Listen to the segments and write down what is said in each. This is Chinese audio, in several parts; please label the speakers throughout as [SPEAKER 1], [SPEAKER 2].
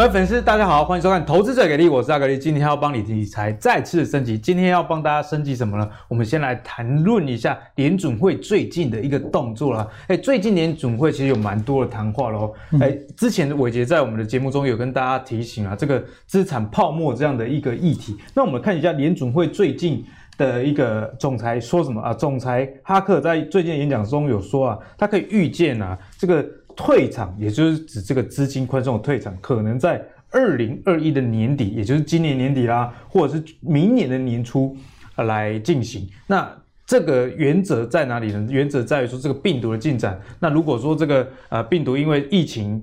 [SPEAKER 1] 各位粉丝，大家好，欢迎收看《投资者给力》，我是阿格力，今天要帮你理财再次升级。今天要帮大家升级什么呢？我们先来谈论一下联准会最近的一个动作啦。哎，最近联准会其实有蛮多的谈话喽。哎，之前伟杰在我们的节目中有跟大家提醒啊，这个资产泡沫这样的一个议题。那我们看一下联准会最近的一个总裁说什么啊？总裁哈克在最近的演讲中有说啊，他可以预见啊，这个。退场，也就是指这个资金宽松的退场，可能在二零二一的年底，也就是今年年底啦，或者是明年的年初来进行。那这个原则在哪里呢？原则在于说这个病毒的进展。那如果说这个呃病毒因为疫情，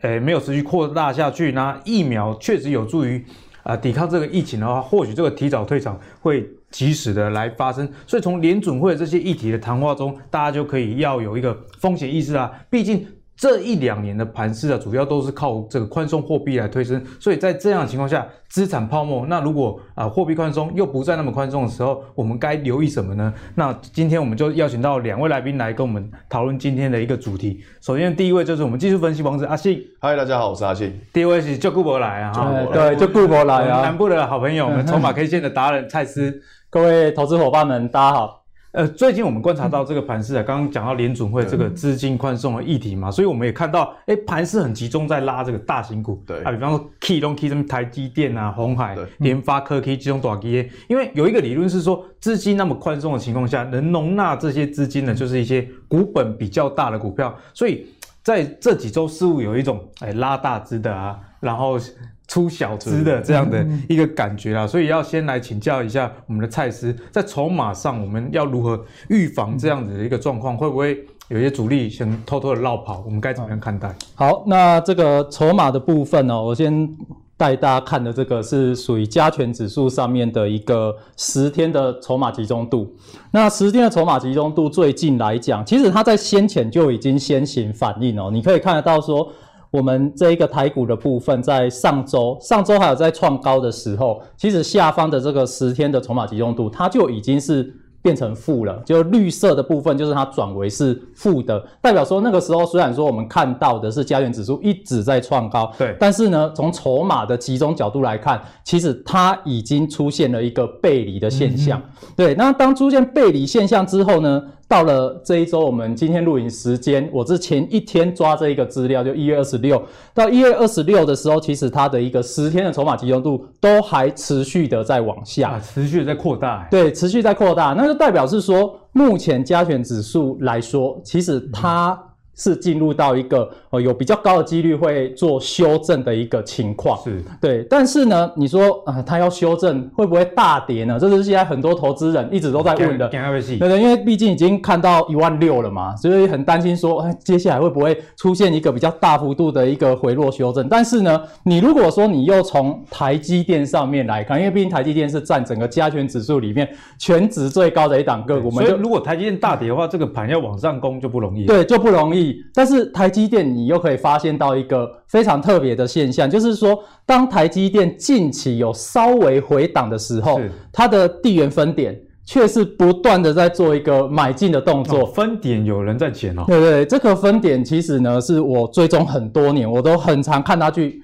[SPEAKER 1] 呃没有持续扩大下去，那疫苗确实有助于啊、抵抗这个疫情的话，或许这个提早退场会及时的来发生。所以从联准会这些议题的谈话中，大家就可以要有一个风险意识啊，毕竟。这一两年的盘势啊，主要都是靠这个宽松货币来推升，所以在这样的情况下，资产泡沫。那如果啊货币宽松又不再那么宽松的时候，我们该留意什么呢？那今天我们就邀请到两位来宾来跟我们讨论今天的一个主题。首先第一位就是我们技术分析王子阿信，
[SPEAKER 2] 嗨，大家好，我是阿信。
[SPEAKER 1] 第一位是就顾博来啊，
[SPEAKER 3] 对，就顾博来啊，
[SPEAKER 1] 南部的好朋友，我们筹码 K 线的达人蔡司，
[SPEAKER 3] 各位投资伙伴们，大家好。
[SPEAKER 1] 呃，最近我们观察到这个盘势啊，刚刚讲到联准会这个资金宽松的议题嘛，所以我们也看到，哎，盘势很集中在拉这个大型股，
[SPEAKER 2] 对。
[SPEAKER 1] 啊，比方说 Key 中 Key 什么台积电啊、鸿海、联发科 Key 这种大基，因为有一个理论是说，资金那么宽松的情况下，能容纳这些资金的，就是一些股本比较大的股票，所以在这几周似乎有一种哎拉大资的啊，然后。出小资的这样的一个感觉啦，所以要先来请教一下我们的蔡司，在筹码上我们要如何预防这样子的一个状况？会不会有些主力想偷偷的绕跑？我们该怎么样看待？
[SPEAKER 3] 好，那这个筹码的部分呢，我先带大家看的这个是属于加权指数上面的一个十天的筹码集中度。那十天的筹码集中度最近来讲，其实它在先前就已经先行反应哦，你可以看得到说。我们这一个台股的部分，在上周、上周还有在创高的时候，其实下方的这个十天的筹码集中度，它就已经是。变成负了，就绿色的部分就是它转为是负的，代表说那个时候虽然说我们看到的是加权指数一直在创高，
[SPEAKER 1] 对，
[SPEAKER 3] 但是呢，从筹码的集中角度来看，其实它已经出现了一个背离的现象。嗯、对，那当出现背离现象之后呢，到了这一周，我们今天录影时间，我是前一天抓这一个资料，就一月二十六，到一月二十六的时候，其实它的一个十天的筹码集中度都还持续的在往下，
[SPEAKER 1] 啊、持续的在扩大，
[SPEAKER 3] 对，持续在扩大，那就。代表是说，目前加权指数来说，其实它。是进入到一个呃有比较高的几率会做修正的一个情况，
[SPEAKER 1] 是
[SPEAKER 3] 对。但是呢，你说啊，它要修正会不会大跌呢？这是现在很多投资人一直都在问的。对对，因为毕竟已经看到一万六了嘛，所以很担心说，哎，接下来会不会出现一个比较大幅度的一个回落修正？但是呢，你如果说你又从台积电上面来看，因为毕竟台积电是占整个加权指数里面全值最高的一档个股，
[SPEAKER 1] 所以如果台积电大跌的话，这个盘要往上攻就不容易。
[SPEAKER 3] 对，就不容易。但是台积电，你又可以发现到一个非常特别的现象，就是说，当台积电近期有稍微回档的时候，它的地缘分点却是不断的在做一个买进的动作。
[SPEAKER 1] 分点有人在减哦。
[SPEAKER 3] 对对，这个分点其实呢，是我追踪很多年，我都很常看它去。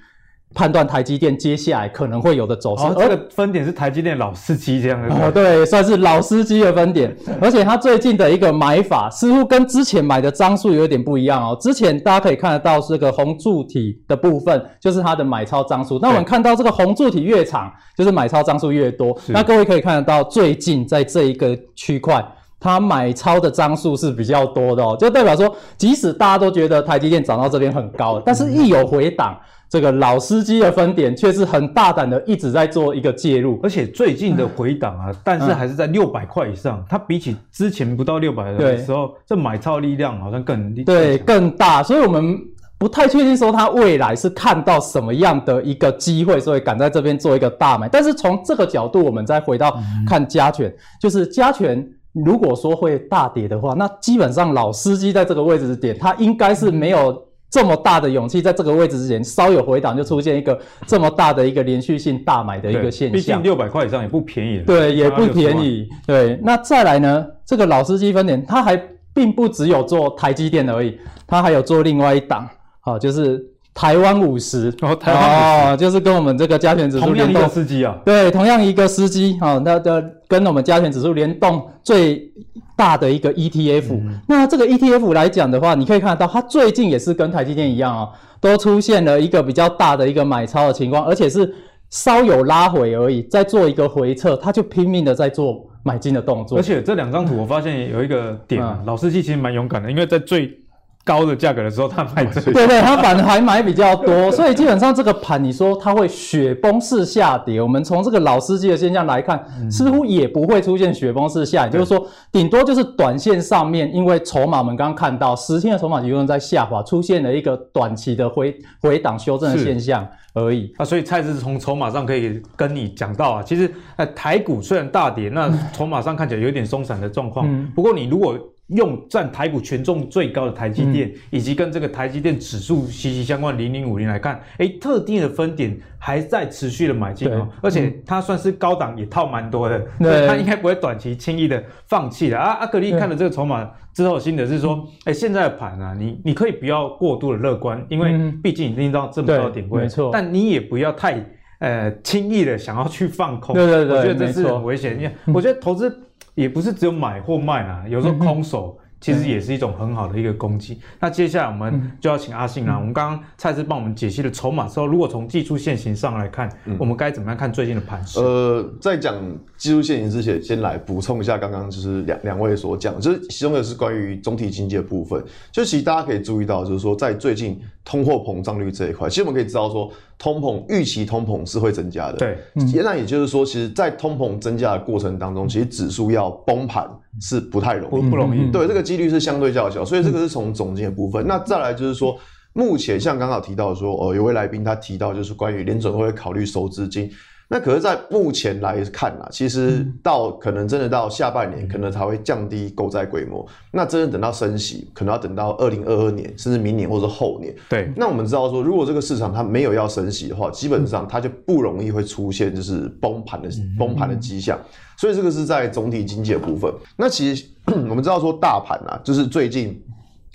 [SPEAKER 3] 判断台积电接下来可能会有的走
[SPEAKER 1] 势，这个分点是台积电老司机这样的。
[SPEAKER 3] 哦，对，算是老司机的分点，而且它最近的一个买法似乎跟之前买的张数有点不一样哦。之前大家可以看得到这个红柱体的部分，就是它的买超张数。那我们看到这个红柱体越长，就是买超张数越多。那各位可以看得到，最近在这一个区块，它买超的张数是比较多的哦，就代表说，即使大家都觉得台积电涨到这边很高，但是一有回档。这个老司机的分点却是很大胆的，一直在做一个介入，
[SPEAKER 1] 而且最近的回档啊，嗯、但是还是在六百块以上。嗯、它比起之前不到六百的时候，这买超力量好像更
[SPEAKER 3] 对更大，所以我们不太确定说它未来是看到什么样的一个机会，所以敢在这边做一个大买。但是从这个角度，我们再回到看加权，嗯、就是加权如果说会大跌的话，那基本上老司机在这个位置点，它应该是没有。这么大的勇气，在这个位置之前稍有回档，就出现一个这么大的一个连续性大买的一个现象。毕
[SPEAKER 1] 竟六百块以上也不便宜。
[SPEAKER 3] 对，也不便宜。对，那再来呢？这个老司机分点，它还并不只有做台积电而已，它还有做另外一档，好，就是台湾五十。
[SPEAKER 1] 哦，台湾
[SPEAKER 3] 哦，就是跟我们这个加权指数联动。
[SPEAKER 1] 司机啊，
[SPEAKER 3] 对，同样一个司机啊，那的跟我们加权指数联动最大的一个 ETF，嗯。那这个 ETF 来讲的话，你可以看得到，它最近也是跟台积电一样啊，都出现了一个比较大的一个买超的情况，而且是稍有拉回而已，在做一个回撤，它就拼命的在做买进的动作。
[SPEAKER 1] 而且这两张图我发现有一个点，嗯、老司机其实蛮勇敢的，因为在最高的价格的时候，他买这
[SPEAKER 3] 对对，他反而还买比较多，所以基本上这个盘，你说它会雪崩式下跌，我们从这个老司机的现象来看，似乎也不会出现雪崩式下跌，就是说，顶多就是短线上面，因为筹码我们刚刚看到十天的筹码集中在下滑，出现了一个短期的回回档修正的现象而已。
[SPEAKER 1] 啊，所以蔡志从筹码上可以跟你讲到啊，其实呃台股虽然大跌，那 筹码上看起来有点松散的状况，不过你如果用占台股权重最高的台积电，嗯，以及跟这个台积电指数息息相关零零五零来看，哎，特定的分点还在持续的买进哦，而且它算是高档也套蛮多的，所以 它应该不会短期轻易的放弃的。啊。阿格力看了这个筹码之后，心得是说，哎，现在的盘啊，你你可以不要过度的乐观，因为毕竟已经到这么高的点位，没错，但你也不要太呃轻易的想要去放空，对对对，我觉得这是很危险，因为我觉得投资。也不是只有买或卖啦，有时候空手其实也是一种很好的一个攻击。嗯、那接下来我们就要请阿信啦，嗯、我们刚刚蔡司帮我们解析了筹码之后，如果从技术线型上来看，嗯、我们该怎么样看最近的盘势？
[SPEAKER 2] 呃，在讲技术线型之前，先来补充一下刚刚就是两两位所讲，就是其中的是关于总体经济的部分。就其实大家可以注意到，就是说在最近通货膨胀率这一块，其实我们可以知道说。通膨预期通膨是会增加的，对，那也就是说，其实，在通膨增加的过程当中，其实指数要崩盘是不太容易，
[SPEAKER 1] 不容易，
[SPEAKER 2] 对，这个几率是相对较小，所以这个是从总结的部分。那再来就是说，目前像刚刚提到说，呃，有位来宾他提到就是关于联准会考虑收资金。那可是，在目前来看啊，其实到可能真的到下半年，可能才会降低购债规模。那真的等到升息，可能要等到二零二二年，甚至明年或者后年。
[SPEAKER 1] 对。
[SPEAKER 2] 那我们知道说，如果这个市场它没有要升息的话，基本上它就不容易会出现就是崩盘的崩盘的迹象。所以这个是在总体经济的部分。那其实我们知道说，大盘啊，就是最近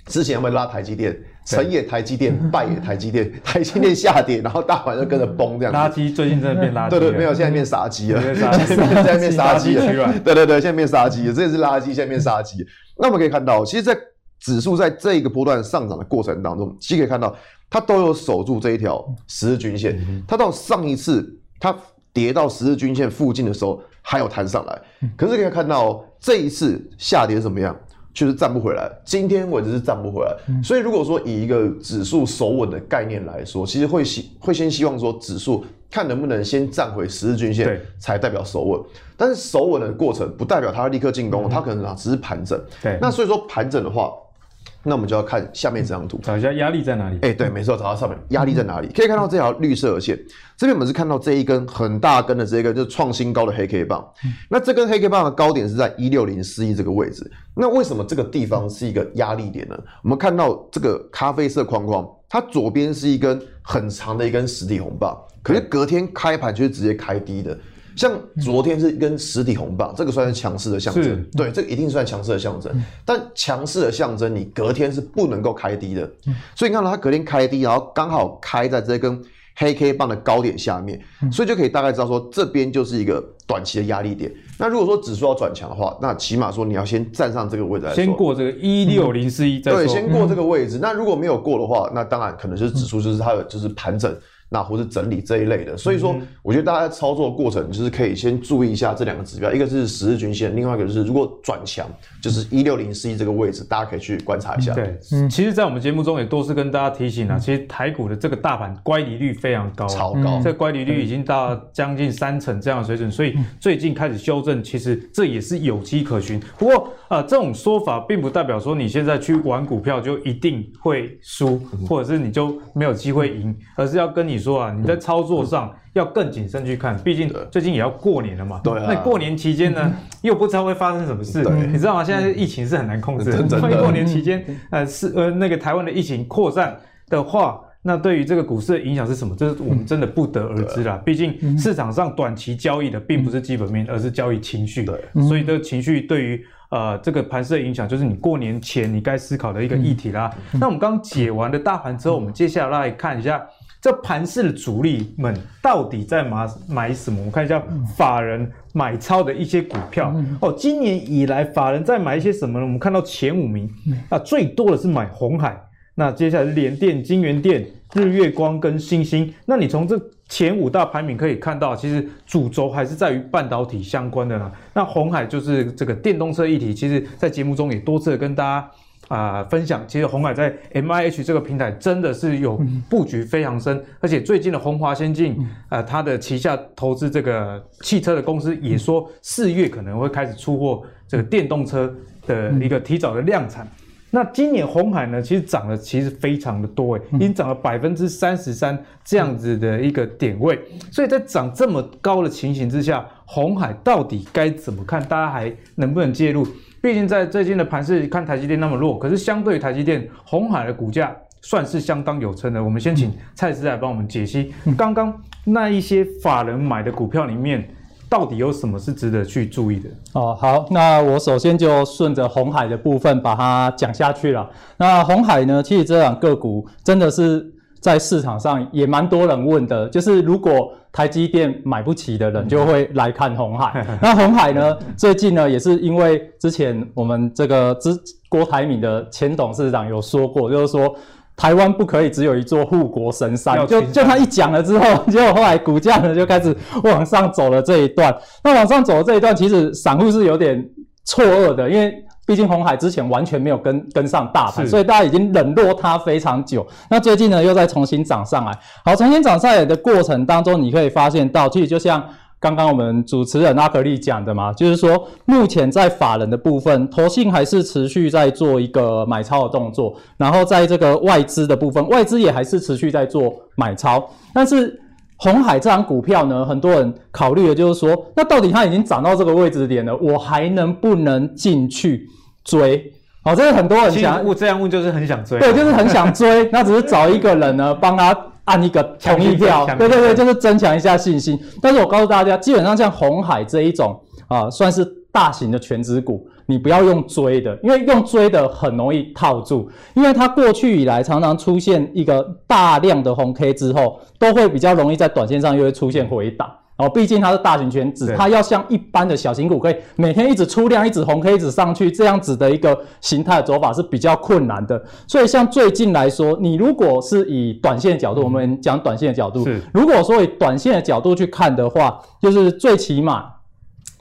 [SPEAKER 2] 之前要不要拉台积电？成也台积电，败也台积电。台积电下跌，然后大盘就跟着崩，这样。
[SPEAKER 1] 垃圾最近真的变垃圾。
[SPEAKER 2] 对对，没有，现在变杀鸡了。现在变杀鸡了。对对对，现在变杀鸡了。这也是垃圾，现在变杀鸡。那我们可以看到，其实，在指数在这一个波段上涨的过程当中，其实可以看到，它都有守住这一条十日均线。它到上一次它跌到十日均线附近的时候，还有弹上来。可是可以看到，这一次下跌是怎么样？就是站不回来，今天为止是站不回来，嗯、所以如果说以一个指数守稳的概念来说，其实会希会先希望说指数看能不能先站回十日均线，才代表守稳。但是守稳的过程不代表它会立刻进攻，它、嗯、可能只是盘整。对，那所以说盘整的话。那我们就要看下面这张图，
[SPEAKER 1] 找一下压力在哪里？
[SPEAKER 2] 哎、欸，对，没错，找到上面压力在哪里？可以看到这条绿色的线，这边我们是看到这一根很大根的这一根就是创新高的黑 K 棒。那这根黑 K 棒的高点是在一六零四一这个位置。那为什么这个地方是一个压力点呢？我们看到这个咖啡色框框，它左边是一根很长的一根实体红棒，可是隔天开盘却是直接开低的。像昨天是一根实体红棒，这个算是强势的象征，对，这个一定算强势的象征。但强势的象征，你隔天是不能够开低的，所以你看到它隔天开低，然后刚好开在这根黑 K 棒的高点下面，所以就可以大概知道说，这边就是一个短期的压力点。那如果说指数要转强的话，那起码说你要先站上这个位置
[SPEAKER 1] 先过这个一六零四一，
[SPEAKER 2] 对，先过这个位置。那如果没有过的话，那当然可能就是指数就是它的就是盘整。那或是整理这一类的，所以说我觉得大家在操作的过程就是可以先注意一下这两个指标，一个是十日均线，另外一个就是如果转强，就是一六零四一这个位置，大家可以去观察一下。
[SPEAKER 1] 对，嗯，其实，在我们节目中也多次跟大家提醒啊，其实台股的这个大盘乖离率非常高，
[SPEAKER 2] 超高，
[SPEAKER 1] 这乖离率已经到将近三成这样的水准，所以最近开始修正，其实这也是有迹可循。不过啊，这种说法并不代表说你现在去玩股票就一定会输，或者是你就没有机会赢，而是要跟你说啊，你在操作上要更谨慎去看，毕竟最近也要过年了嘛。对。那过年期间呢，又不知道会发生什么事，你知道吗？现在疫情是很难控制的。所以过年期间，呃，是呃那个台湾的疫情扩散的话，那对于这个股市的影响是什么？这是我们真的不得而知啦。毕竟市场上短期交易的并不是基本面，而是交易情绪。对。所以这个情绪对于呃这个盘势的影响，就是你过年前你该思考的一个议题啦。嗯、那我们刚解完的大盘之后，我们接下来来看一下这盘市的主力们到底在买买什么？我们看一下法人买超的一些股票哦。今年以来法人在买一些什么呢？我们看到前五名啊，最多的是买红海。那接下来是联电、金源电、日月光跟星星。那你从这前五大排名可以看到，其实主轴还是在于半导体相关的啦。那红海就是这个电动车议题，其实在节目中也多次的跟大家啊、呃、分享。其实鸿海在 MIH 这个平台真的是有布局非常深，而且最近的红华先进啊、呃，它的旗下投资这个汽车的公司也说四月可能会开始出货这个电动车的一个提早的量产。那今年红海呢，其实涨了，其实非常的多诶，已经涨了百分之三十三这样子的一个点位，所以在涨这么高的情形之下，红海到底该怎么看？大家还能不能介入？毕竟在最近的盘势看台积电那么弱，可是相对于台积电，红海的股价算是相当有撑的。我们先请蔡司来帮我们解析刚刚那一些法人买的股票里面。到底有什么是值得去注意的？
[SPEAKER 3] 哦，好，那我首先就顺着红海的部分把它讲下去了。那红海呢，其实这两个股真的是在市场上也蛮多人问的，就是如果台积电买不起的人就会来看红海。那红海呢，最近呢也是因为之前我们这个之郭台铭的前董事长有说过，就是说。台湾不可以只有一座护国神山，就就他一讲了之后，结果后来股价呢就开始往上走了这一段。那往上走的这一段，其实散户是有点错愕的，因为毕竟红海之前完全没有跟跟上大盘，所以大家已经冷落它非常久。那最近呢又再重新涨上来，好，重新涨上来的过程当中，你可以发现到，其实就像。刚刚我们主持人阿格力讲的嘛，就是说目前在法人的部分，投信还是持续在做一个买超的动作，然后在这个外资的部分，外资也还是持续在做买超。但是红海这张股票呢，很多人考虑的就是说，那到底它已经涨到这个位置点了，我还能不能进去追？哦，这是很多人想，
[SPEAKER 1] 我这样问就是很想追，
[SPEAKER 3] 对，就是很想追，那只是找一个人呢帮他。按一个 同意票，对对对，就是增强一下信心。但是我告诉大家，基本上像红海这一种啊，算是大型的全值股，你不要用追的，因为用追的很容易套住，因为它过去以来常常出现一个大量的红 K 之后，都会比较容易在短线上又会出现回档。哦，毕竟它是大型圈子，它要像一般的小型股，可以每天一直出量，一直红 K 一直上去，这样子的一个形态的走法是比较困难的。所以像最近来说，你如果是以短线的角度，嗯、我们讲短线的角度，是如果说以短线的角度去看的话，就是最起码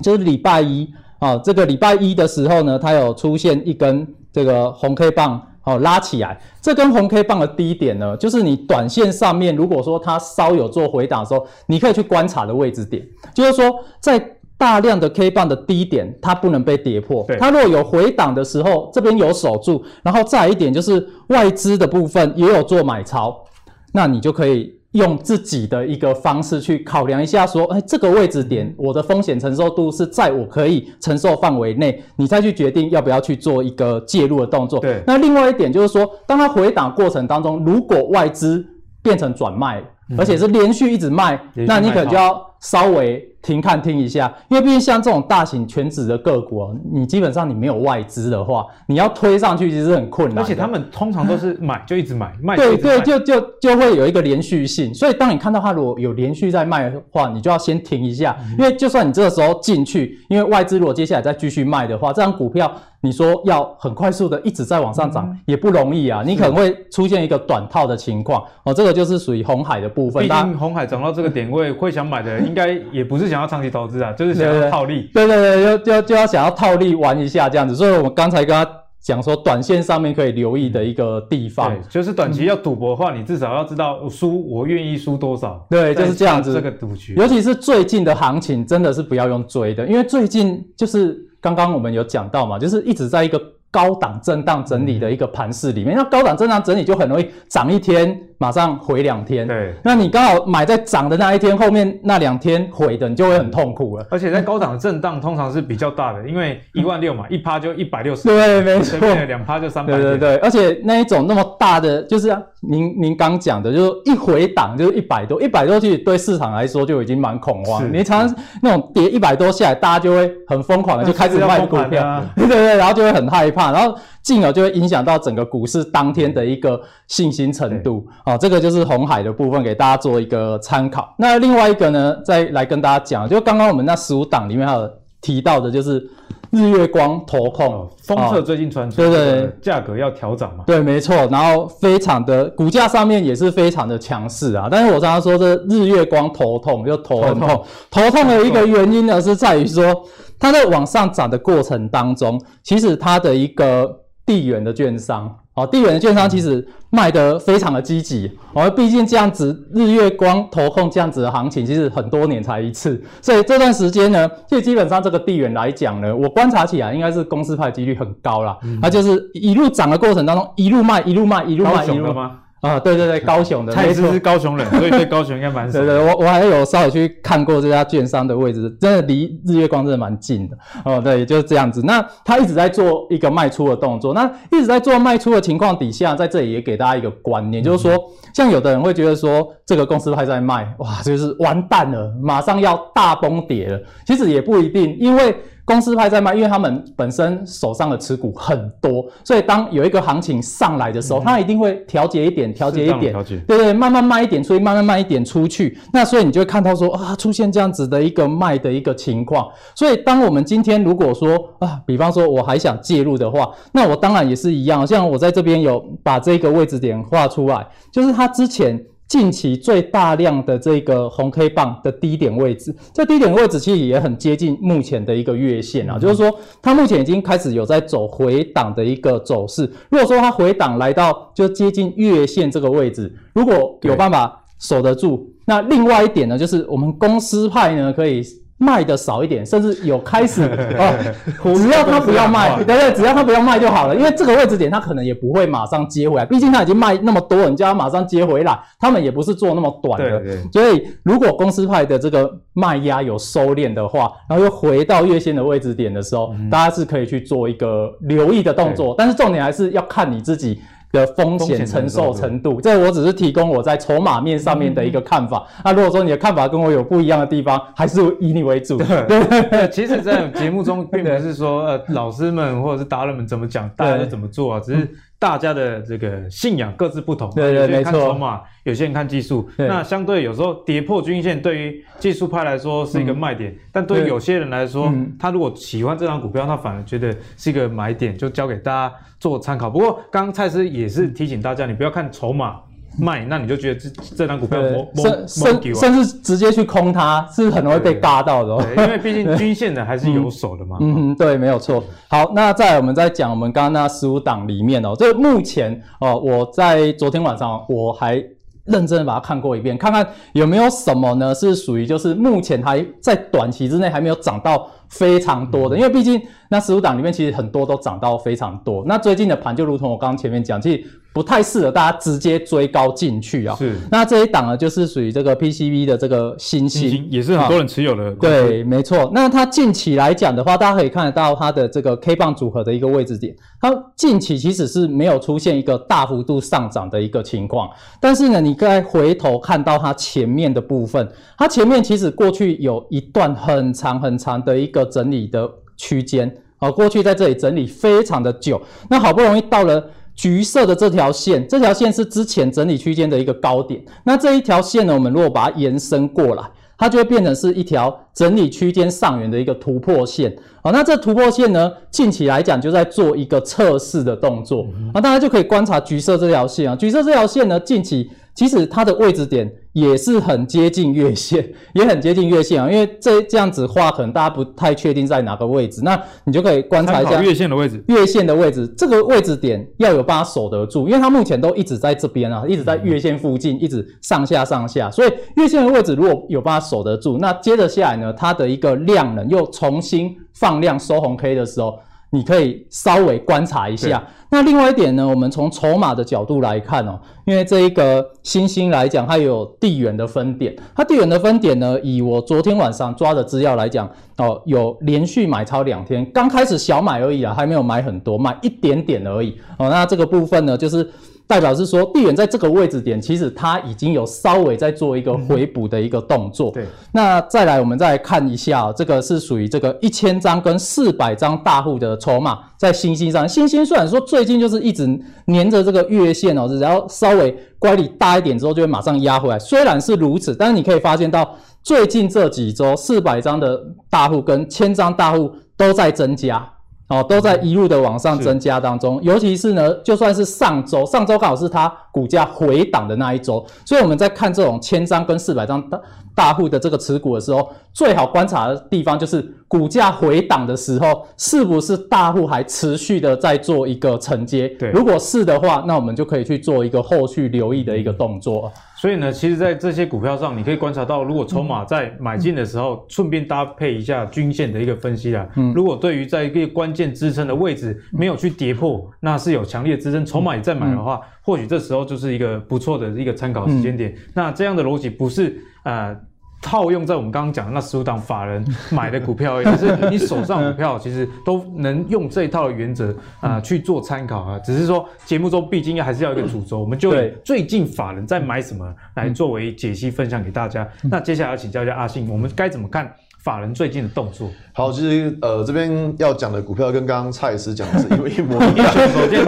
[SPEAKER 3] 就是礼拜一啊，这个礼拜一的时候呢，它有出现一根这个红 K 棒。哦，拉起来，这根红 K 棒的低点呢，就是你短线上面如果说它稍有做回档的时候，你可以去观察的位置点，就是说在大量的 K 棒的低点，它不能被跌破。对它如果有回档的时候，这边有守住，然后再一点就是外资的部分也有做买超，那你就可以。用自己的一个方式去考量一下，说，哎，这个位置点，我的风险承受度是在我可以承受范围内，你再去决定要不要去做一个介入的动作。对。那另外一点就是说，当它回档过程当中，如果外资变成转卖，而且是连续一直卖，那你可能就要稍微。停看听一下，因为毕竟像这种大型全指的个股，你基本上你没有外资的话，你要推上去其实很困难。
[SPEAKER 1] 而且他们通常都是买就一直买，卖
[SPEAKER 3] 对对，就就就会有一个连续性。所以当你看到它如果有连续在卖的话，你就要先停一下，因为就算你这个时候进去，因为外资如果接下来再继续卖的话，这张股票你说要很快速的一直在往上涨也不容易啊，你可能会出现一个短套的情况哦。这个就是属于红海的部分。
[SPEAKER 1] 毕竟红海涨到这个点位，会想买的应该也不是想。想要长期投资啊，就是想要套利。
[SPEAKER 3] 对对对，就就就要想要套利玩一下这样子。所以我们刚才跟他讲说，短线上面可以留意的一个地方，
[SPEAKER 1] 对，就是短期要赌博的话，嗯、你至少要知道输，我愿意输多少。
[SPEAKER 3] 对，就是这样子。
[SPEAKER 1] 这个赌局，
[SPEAKER 3] 尤其是最近的行情，真的是不要用追的，因为最近就是刚刚我们有讲到嘛，就是一直在一个高档震荡整理的一个盘势里面，那高档震荡整理就很容易涨一天，马上回两天。
[SPEAKER 1] 对，
[SPEAKER 3] 那你刚好买在涨的那一天，后面那两天回的，你就会很痛苦了。
[SPEAKER 1] 而且在高档震荡通常是比较大的，因为一万六嘛，一趴就一百六十。
[SPEAKER 3] 对，没错。
[SPEAKER 1] 两趴就三百。
[SPEAKER 3] 对对对，而且那一种那么大的，就是您您刚讲的，就是一回档就是一百多，一百多其实对市场来说就已经蛮恐慌。你常常那种跌一百多下来，大家就会很疯狂的就开始卖股票。对对对，然后就会很害怕。然后进而就会影响到整个股市当天的一个信心程度。好、哦，这个就是红海的部分，给大家做一个参考。那另外一个呢，再来跟大家讲，就刚刚我们那十五档里面还有提到的，就是日月光投控，
[SPEAKER 1] 封测最近传出，对对，价格要调涨嘛？
[SPEAKER 3] 对，没错。然后非常的股价上面也是非常的强势啊。但是我常常说，这日月光头痛就头很痛，头痛的一个原因呢，是在于说。它在往上涨的过程当中，其实它的一个地缘的券商，哦，地缘的券商其实卖得非常的积极，哦，毕竟这样子日月光投控这样子的行情，其实很多年才一次，所以这段时间呢，其实基本上这个地缘来讲呢，我观察起来应该是公司派几率很高啦，它就是一路涨的过程当中，一路卖，一路卖，一路卖，一路卖。啊，对对对，高雄的，
[SPEAKER 1] 蔡司是高雄人，所以对高雄应该蛮熟。
[SPEAKER 3] 对对，我我还有稍微去看过这家券商的位置，真的离日月光真的蛮近的。哦，对，就是这样子。那他一直在做一个卖出的动作，那一直在做卖出的情况底下，在这里也给大家一个观念，嗯、就是说，像有的人会觉得说，这个公司还在卖，哇，就是完蛋了，马上要大崩跌了。其实也不一定，因为。公司派在卖，因为他们本身手上的持股很多，所以当有一个行情上来的时候，他、嗯、一定会调节一点，调节一点，对对，慢慢卖一点出去，慢慢卖一点出去。那所以你就会看到说啊，出现这样子的一个卖的一个情况。所以当我们今天如果说啊，比方说我还想介入的话，那我当然也是一样，像我在这边有把这个位置点画出来，就是它之前。近期最大量的这个红 K 棒的低点位置，这低点位置其实也很接近目前的一个月线啊，嗯、就是说它目前已经开始有在走回档的一个走势。如果说它回档来到就接近月线这个位置，如果有办法守得住，那另外一点呢，就是我们公司派呢可以。卖的少一点，甚至有开始 哦，只要他不要卖，对对，只要他不要卖就好了。因为这个位置点，他可能也不会马上接回来，毕竟他已经卖那么多了，你叫他马上接回来，他们也不是做那么短的。对对。所以，如果公司派的这个卖压有收敛的话，然后又回到月线的位置点的时候，大家是可以去做一个留意的动作。但是重点还是要看你自己。的风险承受程度，这我只是提供我在筹码面上面的一个看法。那、嗯嗯啊、如果说你的看法跟我有不一样的地方，还是以你为主。对，
[SPEAKER 1] 对其实，在节目中并不是说呃老师们或者是达人们怎么讲，大家就怎么做啊，只是。大家的这个信仰各自不同，
[SPEAKER 3] 对对，没错。有些人看筹码，有
[SPEAKER 1] 些人看技术。那相对有时候跌破均线，对于技术派来说是一个卖点，但对于有些人来说，他如果喜欢这张股票，他反而觉得是一个买点，就交给大家做参考。不过，刚刚蔡司也是提醒大家，你不要看筹码。卖，那你就觉得这这张股票
[SPEAKER 3] 甚甚甚至直接去空它，是很容易被嘎到的。
[SPEAKER 1] 对，因为毕竟均线的还是有手的嘛。
[SPEAKER 3] 嗯，对，没有错。好，那再来我们再讲我们刚刚那十五档里面哦，这目前哦，我在昨天晚上我还认真的把它看过一遍，看看有没有什么呢是属于就是目前还在短期之内还没有涨到非常多的，因为毕竟那十五档里面其实很多都涨到非常多。那最近的盘就如同我刚刚前面讲，其实。不太适合大家直接追高进去啊。是，那这一档呢，就是属于这个 PCB 的这个新星，
[SPEAKER 1] 也是很多人持有的。
[SPEAKER 3] 对，没错。那它近期来讲的话，大家可以看得到它的这个 K 棒组合的一个位置点，它近期其实是没有出现一个大幅度上涨的一个情况。但是呢，你再回头看到它前面的部分，它前面其实过去有一段很长很长的一个整理的区间啊，过去在这里整理非常的久，那好不容易到了。橘色的这条线，这条线是之前整理区间的一个高点。那这一条线呢，我们如果把它延伸过来，它就会变成是一条整理区间上缘的一个突破线。好，那这突破线呢，近期来讲就在做一个测试的动作。啊，大家就可以观察橘色这条线啊，橘色这条线呢，近期。其实它的位置点也是很接近月线，也很接近月线啊。因为这这样子画，可能大家不太确定在哪个位置，那你就可以观察一下
[SPEAKER 1] 月线的位置。
[SPEAKER 3] 月线的位置，这个位置点要有办法守得住，因为它目前都一直在这边啊，一直在月线附近，一直上下上下。所以月线的位置如果有办法守得住，那接着下来呢，它的一个量能又重新放量收红 K 的时候。你可以稍微观察一下。那另外一点呢，我们从筹码的角度来看哦，因为这一个新兴来讲，它有地缘的分点，它地缘的分点呢，以我昨天晚上抓的资料来讲哦，有连续买超两天，刚开始小买而已啊，还没有买很多，买一点点而已哦。那这个部分呢，就是。代表是说，地缘在这个位置点，其实它已经有稍微在做一个回补的一个动作。对，那再来，我们再来看一下喔，这个是属于这个一千张跟四百张大户的筹码在星星上。星星虽然说最近就是一直粘着这个月线哦，只要稍微乖离大一点之后，就会马上压回来。虽然是如此，但是你可以发现到最近这几周，四百张的大户跟千张大户都在增加。哦，都在一路的往上增加当中，尤其是呢，就算是上周，上周刚好是它股价回档的那一周，所以我们在看这种千张跟四百张大大户的这个持股的时候，最好观察的地方就是股价回档的时候，是不是大户还持续的在做一个承接？对，如果是的话，那我们就可以去做一个后续留意的一个动作。
[SPEAKER 1] 所以呢，其实，在这些股票上，你可以观察到，如果筹码在买进的时候，顺便搭配一下均线的一个分析啦。嗯，如果对于在一个关键支撑的位置没有去跌破，那是有强烈支撑，筹码也在买的话，或许这时候就是一个不错的一个参考时间点。那这样的逻辑不是呃。套用在我们刚刚讲的那十五档法人 买的股票，也是你手上股票其实都能用这一套的原则啊、呃、去做参考啊。只是说节目中毕竟还是要一个主轴，我们就以最近法人在买什么来作为解析分享给大家。那接下来要请教一下阿信，我们该怎么看？法人最近的动作，
[SPEAKER 2] 好，其实呃这边要讲的股票跟刚刚蔡司讲的是一模一模一样。
[SPEAKER 3] 首先，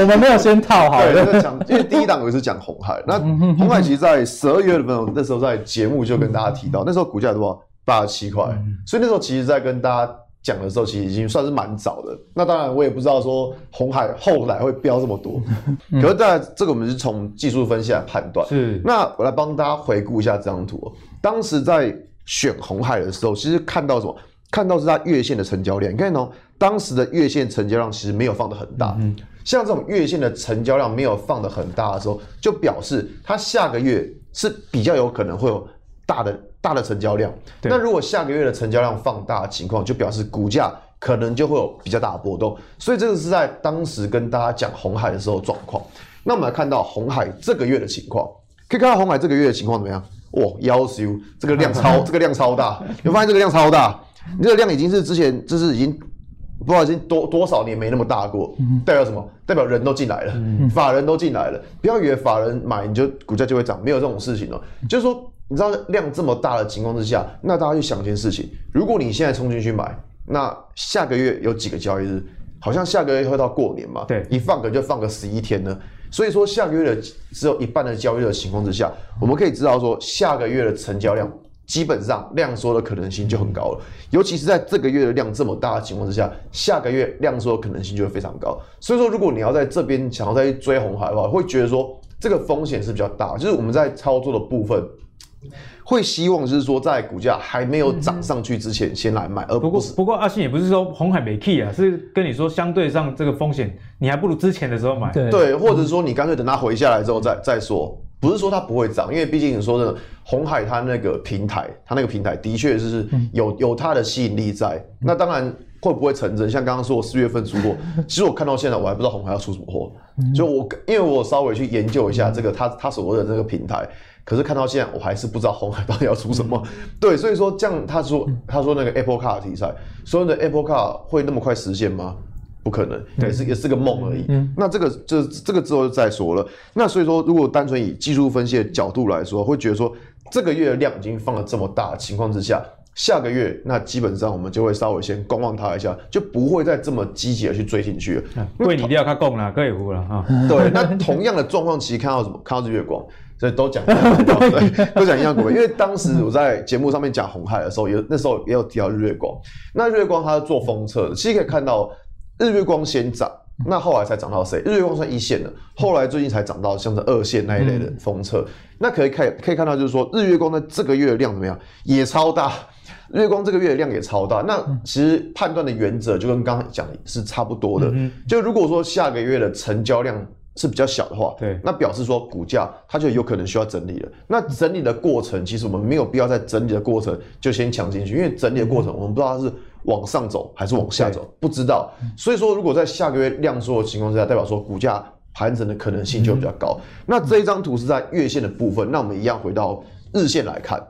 [SPEAKER 3] 我们没有先套好，
[SPEAKER 2] 对，讲，因为第一档我是讲红海，那红海其实在十二月的时候，那时候在节目就跟大家提到，那时候股价多少？八十七块，所以那时候其实在跟大家讲的时候，其实已经算是蛮早的。那当然我也不知道说红海后来会飙这么多，可是在这个我们是从技术分析来判断。是，那我来帮大家回顾一下这张图，当时在。选红海的时候，其实看到什么？看到是它月线的成交量。你看哦，当时的月线成交量其实没有放得很大。嗯，像这种月线的成交量没有放得很大的时候，就表示它下个月是比较有可能会有大的大的成交量。那如果下个月的成交量放大的情况，就表示股价可能就会有比较大的波动。所以这个是在当时跟大家讲红海的时候状况。那我们来看到红海这个月的情况，可以看到红海这个月的情况怎么样？哇，夭寿这个量超，这个量超大，你发现这个量超大，你这个量已经是之前就是已经不知道已经多多少年没那么大过，代表什么？代表人都进来了，法人都进来了。不要以为法人买你就股价就会涨，没有这种事情哦。就是说，你知道量这么大的情况之下，那大家去想一件事情：如果你现在冲进去买，那下个月有几个交易日？好像下个月会到过年嘛？对，一放个就放个十一天呢。所以说，下个月的只有一半的交易的情况之下，我们可以知道说，下个月的成交量基本上量缩的可能性就很高了。尤其是在这个月的量这么大的情况之下，下个月量缩的可能性就会非常高。所以说，如果你要在这边想要再去追红海的话，会觉得说这个风险是比较大。就是我们在操作的部分。会希望就是说，在股价还没有涨上去之前先来买，而不是。
[SPEAKER 1] 不过阿信也不是说红海没 key 啊，是跟你说相对上这个风险，你还不如之前的时候买。
[SPEAKER 2] 对，对，或者说你干脆等它回下来之后再再说。不是说它不会涨，因为毕竟你说的红海它那个平台，它那个平台的确是有有它的吸引力在。那当然会不会成真？像刚刚说我四月份出货，其实我看到现在我还不知道红海要出什么货。就我因为我稍微去研究一下这个它它所谓的这个平台。可是看到现在，我还是不知道红海到底要出什么。对，所以说这样，他说他说那个 Apple Car 题材，所有的 Apple Car 会那么快实现吗？不可能，也是也是个梦而已。嗯那这个这这个之后就再说了。那所以说，如果单纯以技术分析的角度来说，会觉得说这个月的量已经放了这么大的情况之下，下个月那基本上我们就会稍微先观望它一下，就不会再这么积极的去追进去了。
[SPEAKER 1] 贵你一定要看供了，可以糊了啊。
[SPEAKER 2] 对，那同样的状况，其实看到什么？看到日月光。所以都讲 都讲一样股票。因为当时我在节目上面讲红海的时候，也那时候也有提到日月光。那日月光它是做封测的，其实可以看到日月光先涨，那后来才涨到谁？日月光算一线的，后来最近才涨到像是二线那一类的封测。那可以看可以看到，就是说日月光的这个月的量怎么样？也超大。日月光这个月的量也超大。那其实判断的原则就跟刚刚讲的是差不多的。就如果说下个月的成交量。是比较小的话，对，那表示说股价它就有可能需要整理了。那整理的过程，其实我们没有必要在整理的过程就先抢进去，因为整理的过程我们不知道它是往上走还是往下走，不知道。所以说，如果在下个月量缩的情况之下，代表说股价盘整的可能性就比较高。那这一张图是在月线的部分，那我们一样回到日线来看。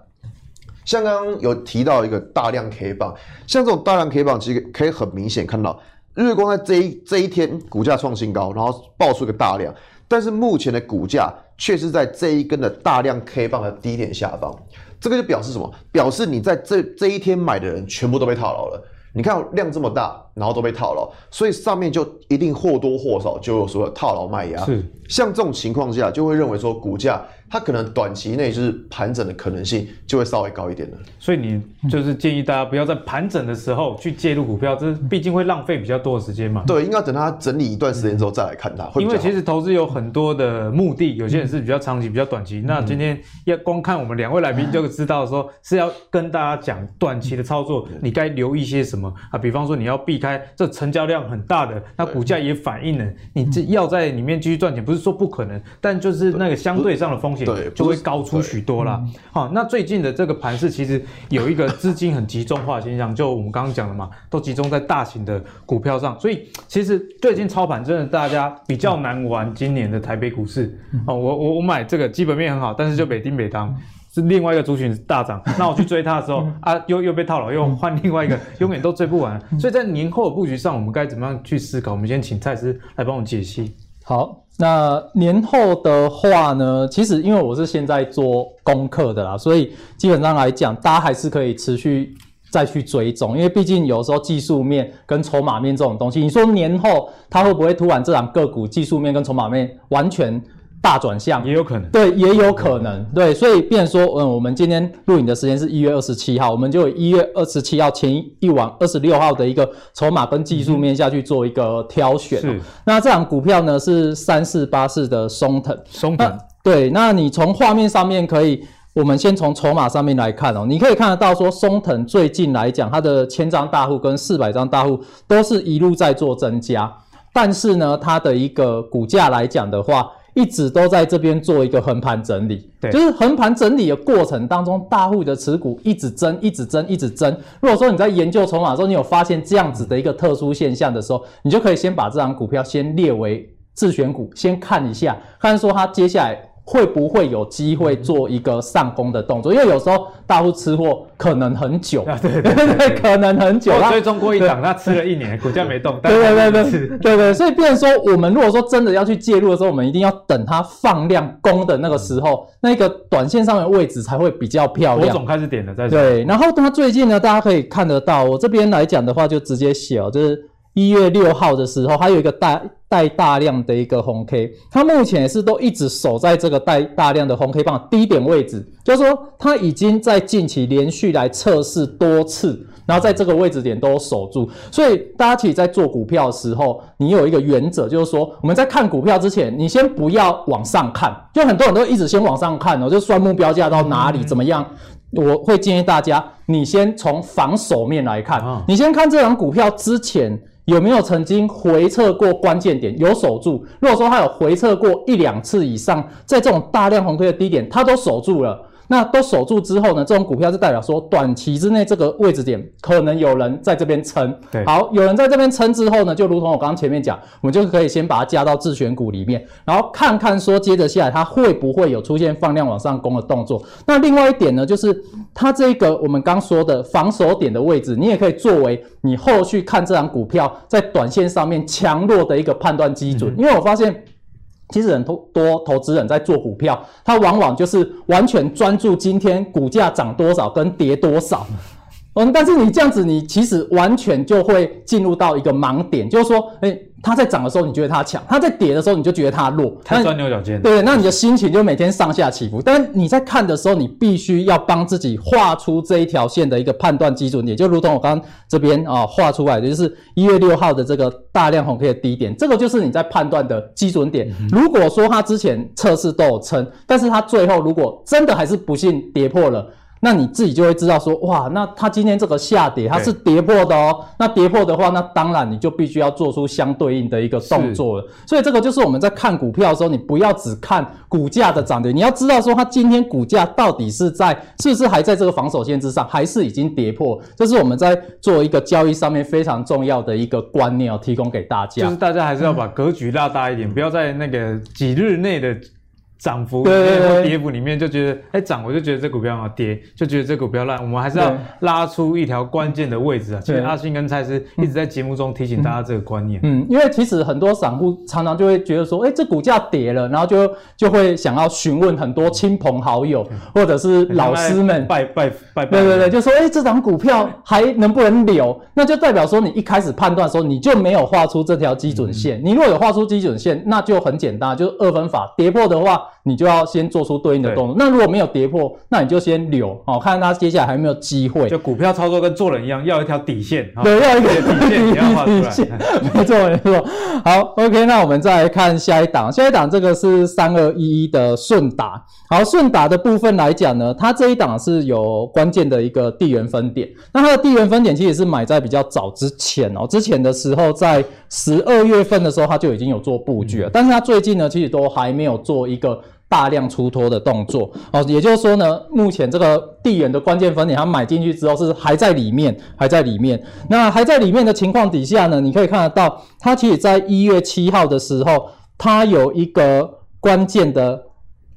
[SPEAKER 2] 像刚刚有提到一个大量 K 棒，像这种大量 K 棒，其实可以很明显看到，日月光在这一这一天股价创新高，然后爆出一个大量，但是目前的股价却是在这一根的大量 K 棒的低点下方，这个就表示什么？表示你在这这一天买的人全部都被套牢了。你看量这么大，然后都被套牢，所以上面就一定或多或少就有所谓套牢卖压。是，像这种情况下，就会认为说股价它可能短期内就是盘整的可能性就会稍微高一点了。
[SPEAKER 1] 所以你就是建议大家不要在盘整的时候去介入股票，这毕竟会浪费比较多的时间嘛。
[SPEAKER 2] 对，应该等它整理一段时间之后再来看它。
[SPEAKER 1] 因为其实投资有很多的目的，有些人是比较长期、比较短期。那今天要光看我们两位来宾就知道说是要跟大家讲短期的操作，你该留意些什么啊？比方说你要避开这成交量很大的，那股价也反映了你这要在里面继续赚钱，不是说不可能，但就是那个相对上的风险。对，就会高出许多啦。好，那最近的这个盘势其实有一个资金很集中化现象，就我们刚刚讲的嘛，都集中在大型的股票上，所以其实最近操盘真的大家比较难玩。今年的台北股市，哦，我我我买这个基本面很好，但是就北丁北当是另外一个族群大涨，那我去追它的时候啊，又又被套牢，又换另外一个，永远都追不完。所以在年后的布局上，我们该怎么样去思考？我们先请蔡司来帮我解析。
[SPEAKER 3] 好。那年后的话呢，其实因为我是现在做功课的啦，所以基本上来讲，大家还是可以持续再去追踪，因为毕竟有时候技术面跟筹码面这种东西，你说年后它会不会突然这两个股技术面跟筹码面完全？大转向。
[SPEAKER 1] 也有可能，
[SPEAKER 3] 对，也有可能，对，所以变成说，嗯，我们今天录影的时间是一月二十七号，我们就以一月二十七号前一晚二十六号的一个筹码跟技术面下去做一个挑选。是，那这档股票呢是三四八四的松腾，
[SPEAKER 1] 松腾，
[SPEAKER 3] 对，那你从画面上面可以，我们先从筹码上面来看哦，你可以看得到说，松腾最近来讲，它的千张大户跟四百张大户都是一路在做增加，但是呢，它的一个股价来讲的话。一直都在这边做一个横盘整理，对，就是横盘整理的过程当中，大户的持股一直增，一直增，一直增。如果说你在研究筹码的时候，你有发现这样子的一个特殊现象的时候，你就可以先把这张股票先列为自选股，先看一下，看说它接下来。会不会有机会做一个上攻的动作？因为有时候大户吃货可能很久，啊、对对 对，可能很久。
[SPEAKER 1] 追踪过一档，他吃了一年，股价没动。
[SPEAKER 3] 对对对对，对对。所以，变成说，我们如果说真的要去介入的时候，我们一定要等它放量攻的那个时候，那个短线上面的位置才会比较漂亮。
[SPEAKER 1] 我总开始点了再说。
[SPEAKER 3] 对，然后它最近呢，大家可以看得到，我这边来讲的话，就直接写哦，就是。一月六号的时候，还有一个带带大量的一个红 K，它目前也是都一直守在这个带大量的红 K 棒低点位置，就是说它已经在近期连续来测试多次，然后在这个位置点都守住。所以大家其实在做股票的时候，你有一个原则，就是说我们在看股票之前，你先不要往上看，就很多人都一直先往上看哦，就算目标价到哪里怎么样。我会建议大家，你先从防守面来看，你先看这档股票之前。有没有曾经回撤过关键点，有守住？如果说它有回撤过一两次以上，在这种大量红 K 的低点，它都守住了。那都守住之后呢？这种股票就代表说，短期之内这个位置点可能有人在这边撑。对，好，有人在这边撑之后呢，就如同我刚刚前面讲，我们就可以先把它加到自选股里面，然后看看说接着下来它会不会有出现放量往上攻的动作。那另外一点呢，就是它这个我们刚说的防守点的位置，你也可以作为你后续看这档股票在短线上面强弱的一个判断基准。嗯、因为我发现。其实很多多投资人在做股票，他往往就是完全专注今天股价涨多少跟跌多少。嗯，但是你这样子，你其实完全就会进入到一个盲点，就是说，诶它在涨的时候，你觉得它强；它在跌的时候，你就觉得它弱。
[SPEAKER 1] 它钻牛角尖。
[SPEAKER 3] 对，那你的心情就每天上下起伏。但你在看的时候，你必须要帮自己画出这一条线的一个判断基准点，就如同我刚刚这边啊画出来的，就是一月六号的这个大量红 K 的低点，这个就是你在判断的基准点。如果说它之前测试都有撑，但是它最后如果真的还是不幸跌破了。那你自己就会知道说，哇，那它今天这个下跌，它是跌破的哦。那跌破的话，那当然你就必须要做出相对应的一个动作了。所以这个就是我们在看股票的时候，你不要只看股价的涨跌，你要知道说它今天股价到底是在是不是还在这个防守线之上，还是已经跌破。这是我们在做一个交易上面非常重要的一个观念要提供给大家。
[SPEAKER 1] 就是大家还是要把格局拉大一点，嗯、不要在那个几日内的。涨幅
[SPEAKER 3] 对
[SPEAKER 1] 或跌幅里面就觉得，哎涨、欸、我就觉得这股票好跌，就觉得这股票烂。我们还是要拉出一条关键的位置啊。其实阿信跟蔡司一直在节目中提醒大家这个观念。
[SPEAKER 3] 嗯，因为其实很多散户常常就会觉得说，哎、欸，这股价跌了，然后就就会想要询问很多亲朋好友或者是老师们
[SPEAKER 1] 拜拜拜拜。
[SPEAKER 3] 对对对，就说，哎、欸，这档股票还能不能留？那就代表说你一开始判断的时候你就没有画出这条基准线。你如果有画出基准线，那就很简单，就是二分法，跌破的话。你就要先做出对应的动作。那如果没有跌破，那你就先留哦，看看它接下来还有没有机会。
[SPEAKER 1] 就股票操作跟做人一样，要一条底线。
[SPEAKER 3] 对，要一个底线，你要画出来。没错，没错。好，OK，那我们再来看下一档。下一档这个是三二一一的顺达。好，顺达的部分来讲呢，它这一档是有关键的一个地缘分点。那它的地缘分点其实是买在比较早之前哦，之前的时候在十二月份的时候，它就已经有做布局了。但是它最近呢，其实都还没有做一个。大量出脱的动作哦，也就是说呢，目前这个地缘的关键分点，它买进去之后是还在里面，还在里面。那还在里面的情况底下呢，你可以看得到，它其实在一月七号的时候，它有一个关键的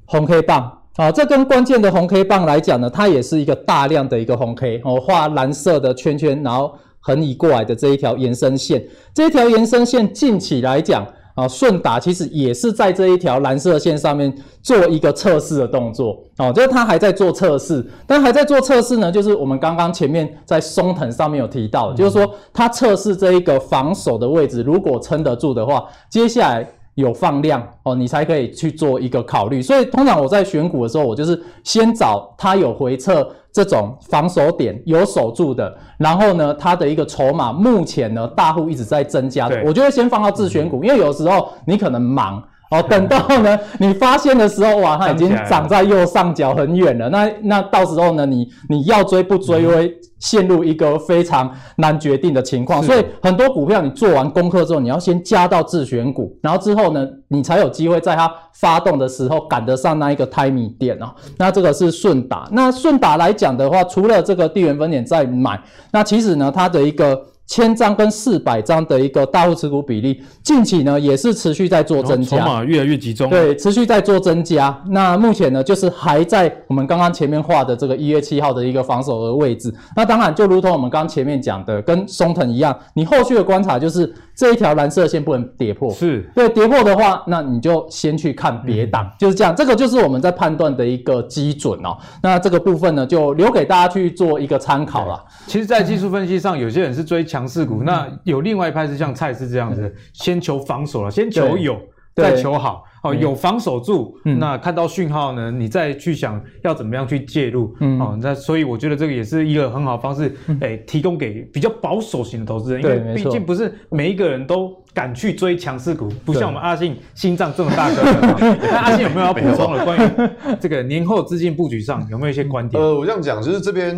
[SPEAKER 3] 红 K 棒啊。这跟关键的红 K 棒来讲呢，它也是一个大量的一个红 K 哦，画蓝色的圈圈，然后横移过来的这一条延伸线，这一条延伸线近期来讲。啊，顺达其实也是在这一条蓝色线上面做一个测试的动作哦，就是它还在做测试，但还在做测试呢，就是我们刚刚前面在松藤上面有提到，就是说它测试这一个防守的位置，如果撑得住的话，接下来有放量哦，你才可以去做一个考虑。所以通常我在选股的时候，我就是先找它有回撤。这种防守点有守住的，然后呢，它的一个筹码目前呢，大户一直在增加的，对我就会先放到自选股，因为有时候你可能忙。哦，等到呢，你发现的时候，哇，它已经涨在右上角很远了。那那到时候呢，你你要追不追，会陷入一个非常难决定的情况。所以很多股票你做完功课之后，你要先加到自选股，然后之后呢，你才有机会在它发动的时候赶得上那一个 timing 点哦。那这个是顺达。那顺达来讲的话，除了这个地缘分点在买，那其实呢，它的一个。千张跟四百张的一个大户持股比例，近期呢也是持续在做增加，筹码
[SPEAKER 1] 越来越集中，
[SPEAKER 3] 对，持续在做增加。那目前呢，就是还在我们刚刚前面画的这个一月七号的一个防守的位置。那当然，就如同我们刚刚前面讲的，跟松藤一样，你后续的观察就是这一条蓝色线不能跌破，
[SPEAKER 1] 是
[SPEAKER 3] 对，跌破的话，那你就先去看别档，嗯、就是这样。这个就是我们在判断的一个基准哦。那这个部分呢，就留给大家去做一个参考了。
[SPEAKER 1] 其实，在技术分析上，有些人是追强。强势股，那有另外一派是像蔡司这样子，嗯、先求防守了，先求有，再求好。哦，有防守住，嗯、那看到讯号呢，你再去想要怎么样去介入。嗯，哦，那所以我觉得这个也是一个很好的方式，嗯、诶，提供给比较保守型的投资人，因为毕竟不是每一个人都敢去追强势股，不像我们阿信心脏这么大个。那阿信有没有要补充的关于 这个年后资金布局上有没有一些观点？
[SPEAKER 2] 呃，我这样讲就是这边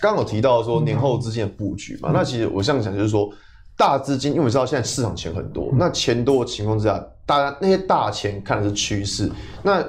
[SPEAKER 2] 刚刚有提到说年后资金的布局嘛，嗯、那其实我这样讲就是说。大资金，因为我知道现在市场钱很多，嗯、那钱多的情况之下，大家那些大钱看的是趋势，那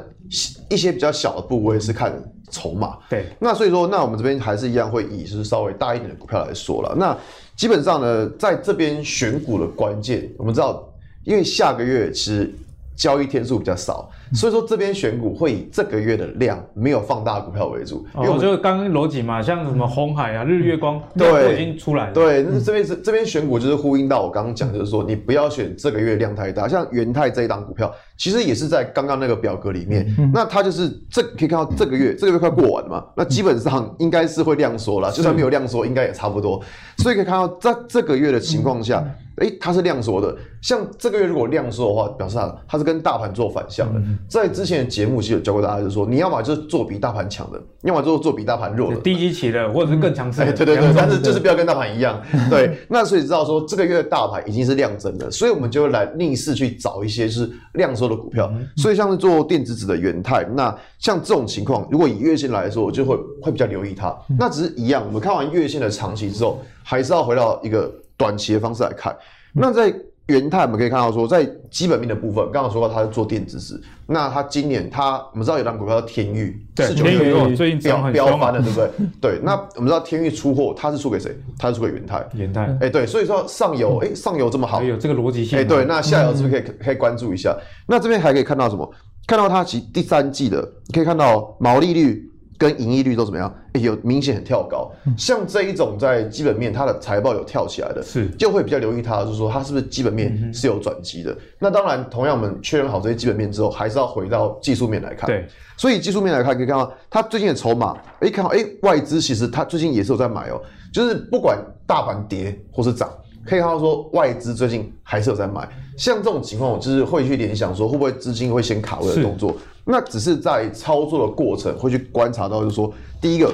[SPEAKER 2] 一些比较小的部位是看筹码。
[SPEAKER 1] 对，
[SPEAKER 2] 那所以说，那我们这边还是一样会以就是稍微大一点的股票来说了。那基本上呢，在这边选股的关键，我们知道，因为下个月其实交易天数比较少。所以说这边选股会以这个月的量没有放大股票为主，因为我
[SPEAKER 1] 就刚刚逻辑嘛，像什么红海啊、日月光，对已经出来了。
[SPEAKER 2] 对，那这边是这边选股就是呼应到我刚刚讲，就是说你不要选这个月量太大，像元泰这一档股票，其实也是在刚刚那个表格里面，那它就是这可以看到这个月这个月快过完了嘛，那基本上应该是会量缩了，就算没有量缩，应该也差不多。所以可以看到在这个月的情况下。哎，它是量缩的。像这个月如果量缩的话，表示它它是跟大盘做反向的。嗯、在之前的节目其实有教过大家，就是说你要么就是做比大盘强的，要么就是做比大盘弱的，
[SPEAKER 1] 低级期的或者是更强势的。
[SPEAKER 2] 对对对，但是就是不要跟大盘一样。对，那所以知道说这个月的大盘已经是量增的，所以我们就会来逆势去找一些就是量缩的股票。嗯、所以像是做电子纸的元泰，那像这种情况，如果以月线来说，我就会会比较留意它。嗯、那只是一样，我们看完月线的长期之后，还是要回到一个短期的方式来看。那在元泰，我们可以看到说，在基本面的部分，刚刚说到它是做电子纸，那它今年它我们知道有档股票叫天域，
[SPEAKER 1] 对，天钰最近
[SPEAKER 2] 飙飙翻了，对不对？对，那我们知道天域出货，它是出给谁？它是出给元泰，
[SPEAKER 1] 元泰，
[SPEAKER 2] 哎，对，所以说上游，哎，上游这么好，
[SPEAKER 1] 有这个逻辑性，
[SPEAKER 2] 哎，对，那下游是不是可以可以关注一下？那这边还可以看到什么？看到它其第三季的，可以看到毛利率。跟盈利率都怎么样？欸、有明显很跳高，像这一种在基本面它的财报有跳起来的，是就会比较留意它，就是说它是不是基本面是有转机的。嗯、那当然，同样我们确认好这些基本面之后，还是要回到技术面来看。对，所以技术面来看，可以看到它最近的筹码，哎，看到哎，外资其实它最近也是有在买哦，就是不管大盘跌或是涨。可以看到说，外资最近还是有在买，像这种情况，我就是会去联想说，会不会资金会先卡位的动作？是那只是在操作的过程会去观察到，就是说，第一个，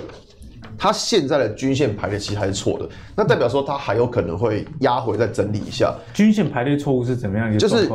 [SPEAKER 2] 它现在的均线排列其实还是错的，那代表说它还有可能会压回再整理一下。
[SPEAKER 1] 均线排列错误是怎么样一个？
[SPEAKER 2] 就是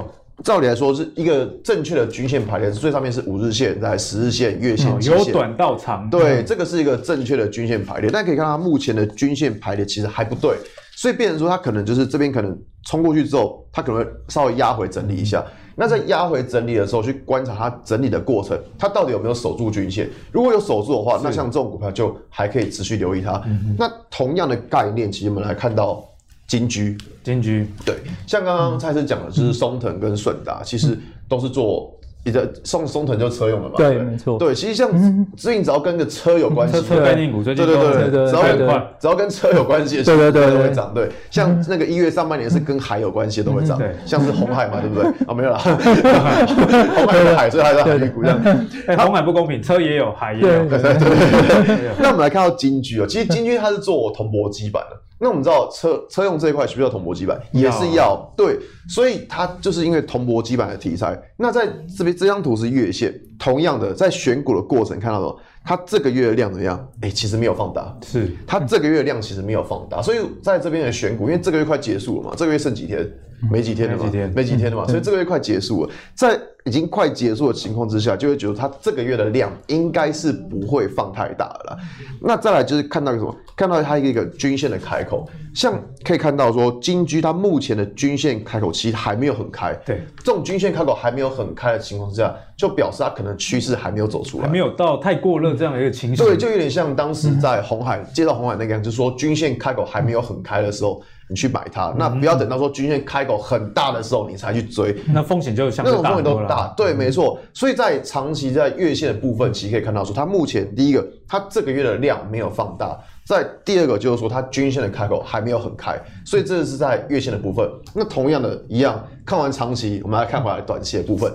[SPEAKER 2] 照理来说，是一个正确的均线排列，最上面是五日线，在十日线、月线、
[SPEAKER 1] 由短到长。
[SPEAKER 2] 对，这个是一个正确的均线排列，但可以看到它目前的均线排列其实还不对。所以变成说，它可能就是这边可能冲过去之后，它可能会稍微压回整理一下。那在压回整理的时候，去观察它整理的过程，它到底有没有守住均线？如果有守住的话，那像这种股票就还可以持续留意它。那同样的概念，其实我们来看到金居，
[SPEAKER 1] 金居
[SPEAKER 2] 对，像刚刚蔡司讲的，就是松藤跟顺达，其实都是做。你的松松藤就车用的嘛？
[SPEAKER 3] 对，没错。
[SPEAKER 2] 对，其实像 最近只要跟个车有关系，
[SPEAKER 1] 车概念股最近对对对对，
[SPEAKER 2] 只要只要跟车有关系的，对对对都会涨。对，像那个一月上半年是跟海有关系的都会涨，像是红海嘛，对不对？啊，没有啦，红海有海，所以它是海股这样。
[SPEAKER 1] 哎，鸿海不公平，车也有，海也有。对对对。
[SPEAKER 2] 那我们来看到金居哦，其实金居它是做铜箔基板的。那我们知道车车用这一块需不需要铜箔基板？也是要对，所以它就是因为铜箔基板的题材。那在这边这张图是月线，同样的在选股的过程看到了，它这个月的量怎么样？哎，其实没有放大，是它这个月的量其实没有放大，所以在这边的选股，因为这个月快结束了嘛，这个月剩几天？没几天了嘛，没几天了嘛，所以这个月快结束了，在已经快结束的情况之下，就会觉得它这个月的量应该是不会放太大了。那再来就是看到一个什么？看到它一个均线的开口，像可以看到说金居它目前的均线开口其实还没有很开。对，这种均线开口还没有很开的情况之下，就表示它可能趋势还没有走出来，
[SPEAKER 1] 还没有到太过热这样的一个情绪。
[SPEAKER 2] 对，就有点像当时在红海接到红海那个样，就是说均线开口还没有很开的时候。你去买它，那不要等到说均线开口很大的时候你才去追，
[SPEAKER 1] 嗯、那风险就那种风险都大。
[SPEAKER 2] 对，没错。所以在长期在月线的部分，其实可以看到说，它目前第一个，它这个月的量没有放大；在第二个就是说，它均线的开口还没有很开。所以这是在月线的部分。那同样的一样，看完长期，我们来看回来短期的部分。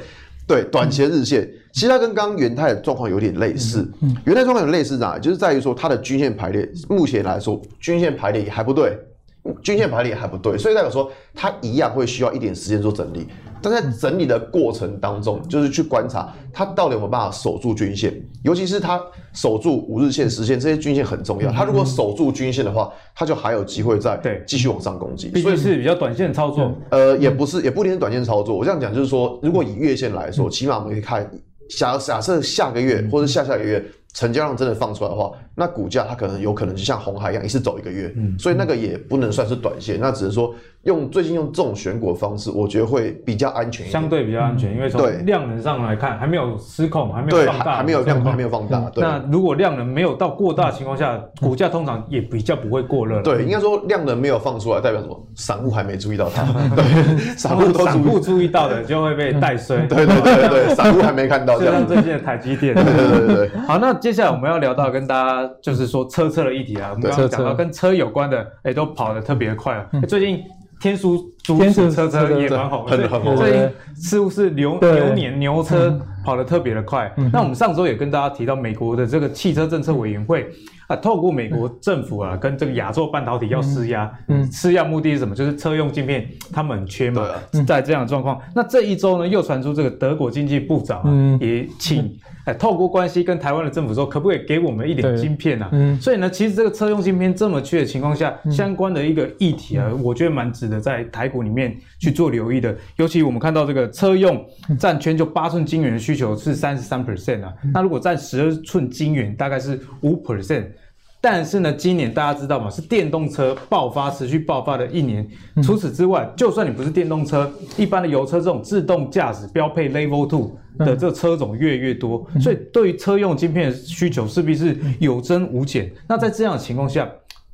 [SPEAKER 2] 对，短期的日线，其实它跟刚刚元泰的状况有点类似。元泰状况有类似哪？就是在于说它的均线排列，目前来说均线排列还不对。均线排列还不对，所以代表说它一样会需要一点时间做整理。但在整理的过程当中，就是去观察它到底有没有办法守住均线，尤其是它守住五日线、十线这些均线很重要。它如果守住均线的话，它就还有机会再继续往上攻击。
[SPEAKER 1] 所以是比较短线操作，
[SPEAKER 2] 呃，也不是，也不一定是短线操作。我这样讲就是说，如果以月线来说，起码我们可以看，假假设下个月或者下下个月。成交量真的放出来的话，那股价它可能有可能就像红海一样，一次走一个月，嗯，所以那个也不能算是短线，那只是说。用最近用这种选股的方式，我觉得会比较安全一点，
[SPEAKER 1] 相对比较安全，因为从量能上来看，还没有失控，还没有放大，
[SPEAKER 2] 还没有量还没有放大。
[SPEAKER 1] 那如果量能没有到过大的情况下，股价通常也比较不会过热。
[SPEAKER 2] 对，应该说量能没有放出来，代表什么？散户还没注意到它。对，散户都
[SPEAKER 1] 散户注意到的就会被带衰。
[SPEAKER 2] 对对对对，散户还没看到。
[SPEAKER 1] 就像最近的台积电。
[SPEAKER 2] 对对对对。
[SPEAKER 1] 好，那接下来我们要聊到跟大家就是说车车的议题啊，我们刚刚讲到跟车有关的，哎，都跑得特别快啊。最近。天书、猪车车也蛮好，很很好。最近似乎是牛牛年牛车跑得特别的快。嗯、那我们上周也跟大家提到，美国的这个汽车政策委员会啊，透过美国政府啊，跟这个亚洲半导体要施压，嗯，施压目的是什么？就是车用晶片他们很缺嘛，在这样的状况，那这一周呢，又传出这个德国经济部长啊，也请。哎，透过关系跟台湾的政府说，可不可以给我们一点晶片啊？嗯，所以呢，其实这个车用晶片这么缺的情况下，嗯、相关的一个议题啊，嗯、我觉得蛮值得在台股里面去做留意的。尤其我们看到这个车用占全球八寸晶圆的需求是三十三 percent 啊，嗯、那如果占十二寸晶圆大概是五 percent。但是呢，今年大家知道吗？是电动车爆发、持续爆发的一年。除此之外，就算你不是电动车，一般的油车这种自动驾驶标配 Level Two 的这个车种越来越多，所以对于车用晶片的需求势必是有增无减。那在这样的情况下，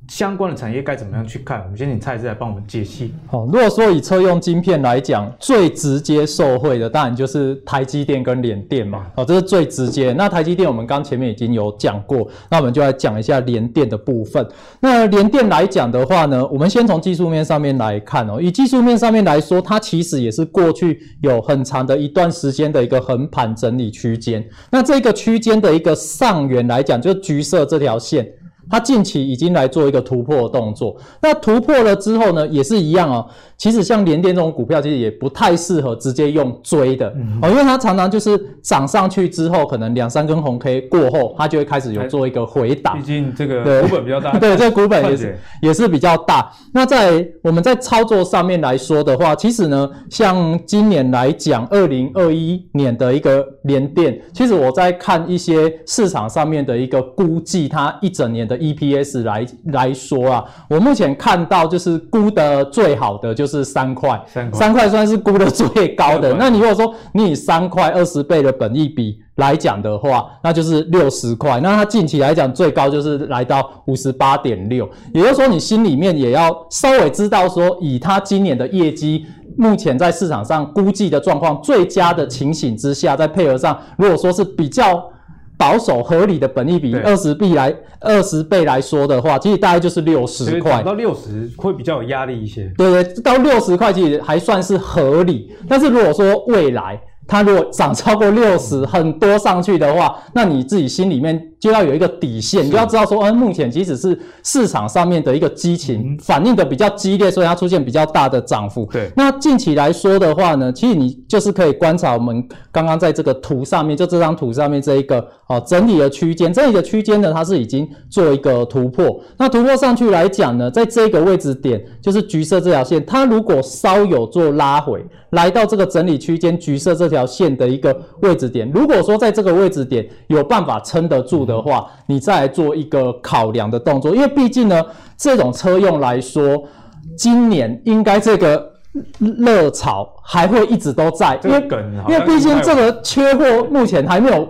[SPEAKER 1] 相关的产业该怎么样去看？我们先请蔡司来帮我们解析。
[SPEAKER 3] 好，如果说以车用晶片来讲，最直接受惠的当然就是台积电跟联电嘛。哦，这是最直接。那台积电我们刚前面已经有讲过，那我们就来讲一下联电的部分。那联电来讲的话呢，我们先从技术面上面来看哦。以技术面上面来说，它其实也是过去有很长的一段时间的一个横盘整理区间。那这个区间的一个上缘来讲，就橘色这条线。它近期已经来做一个突破的动作，那突破了之后呢，也是一样哦。其实像联电这种股票，其实也不太适合直接用追的哦，因为它常常就是涨上去之后，可能两三根红 K 过后，它就会开始有做一个回档。
[SPEAKER 1] 毕竟这个股本比较大，
[SPEAKER 3] 对，这个股本也是也是比较大。那在我们在操作上面来说的话，其实呢，像今年来讲，二零二一年的一个联电，其实我在看一些市场上面的一个估计，它一整年的 EPS 来来说啊，我目前看到就是估的最好的就是。是三块，三块算是估的最高的。那你如果说你以三块二十倍的本益比来讲的话，那就是六十块。那它近期来讲最高就是来到五十八点六，也就是说你心里面也要稍微知道说，以它今年的业绩，目前在市场上估计的状况最佳的情形之下，再配合上，如果说是比较。保守合理的本益比二十倍来二十倍来说的话，其实大概就是六十块。
[SPEAKER 1] 到六十会比较有压力一些。
[SPEAKER 3] 对对，到六十块其实还算是合理。但是如果说未来它如果涨超过六十，很多上去的话，那你自己心里面。就要有一个底线，你就要知道说，嗯，目前即使是市场上面的一个激情反应的比较激烈，所以它出现比较大的涨幅。对，那近期来说的话呢，其实你就是可以观察我们刚刚在这个图上面，就这张图上面这一个哦整理的区间，整理的区间呢，它是已经做一个突破。那突破上去来讲呢，在这个位置点，就是橘色这条线，它如果稍有做拉回，来到这个整理区间橘色这条线的一个位置点，如果说在这个位置点有办法撑得住的话，你再来做一个考量的动作，因为毕竟呢，这种车用来说，今年应该这个热潮还会一直都在，因为因为毕竟这个缺货目前还没有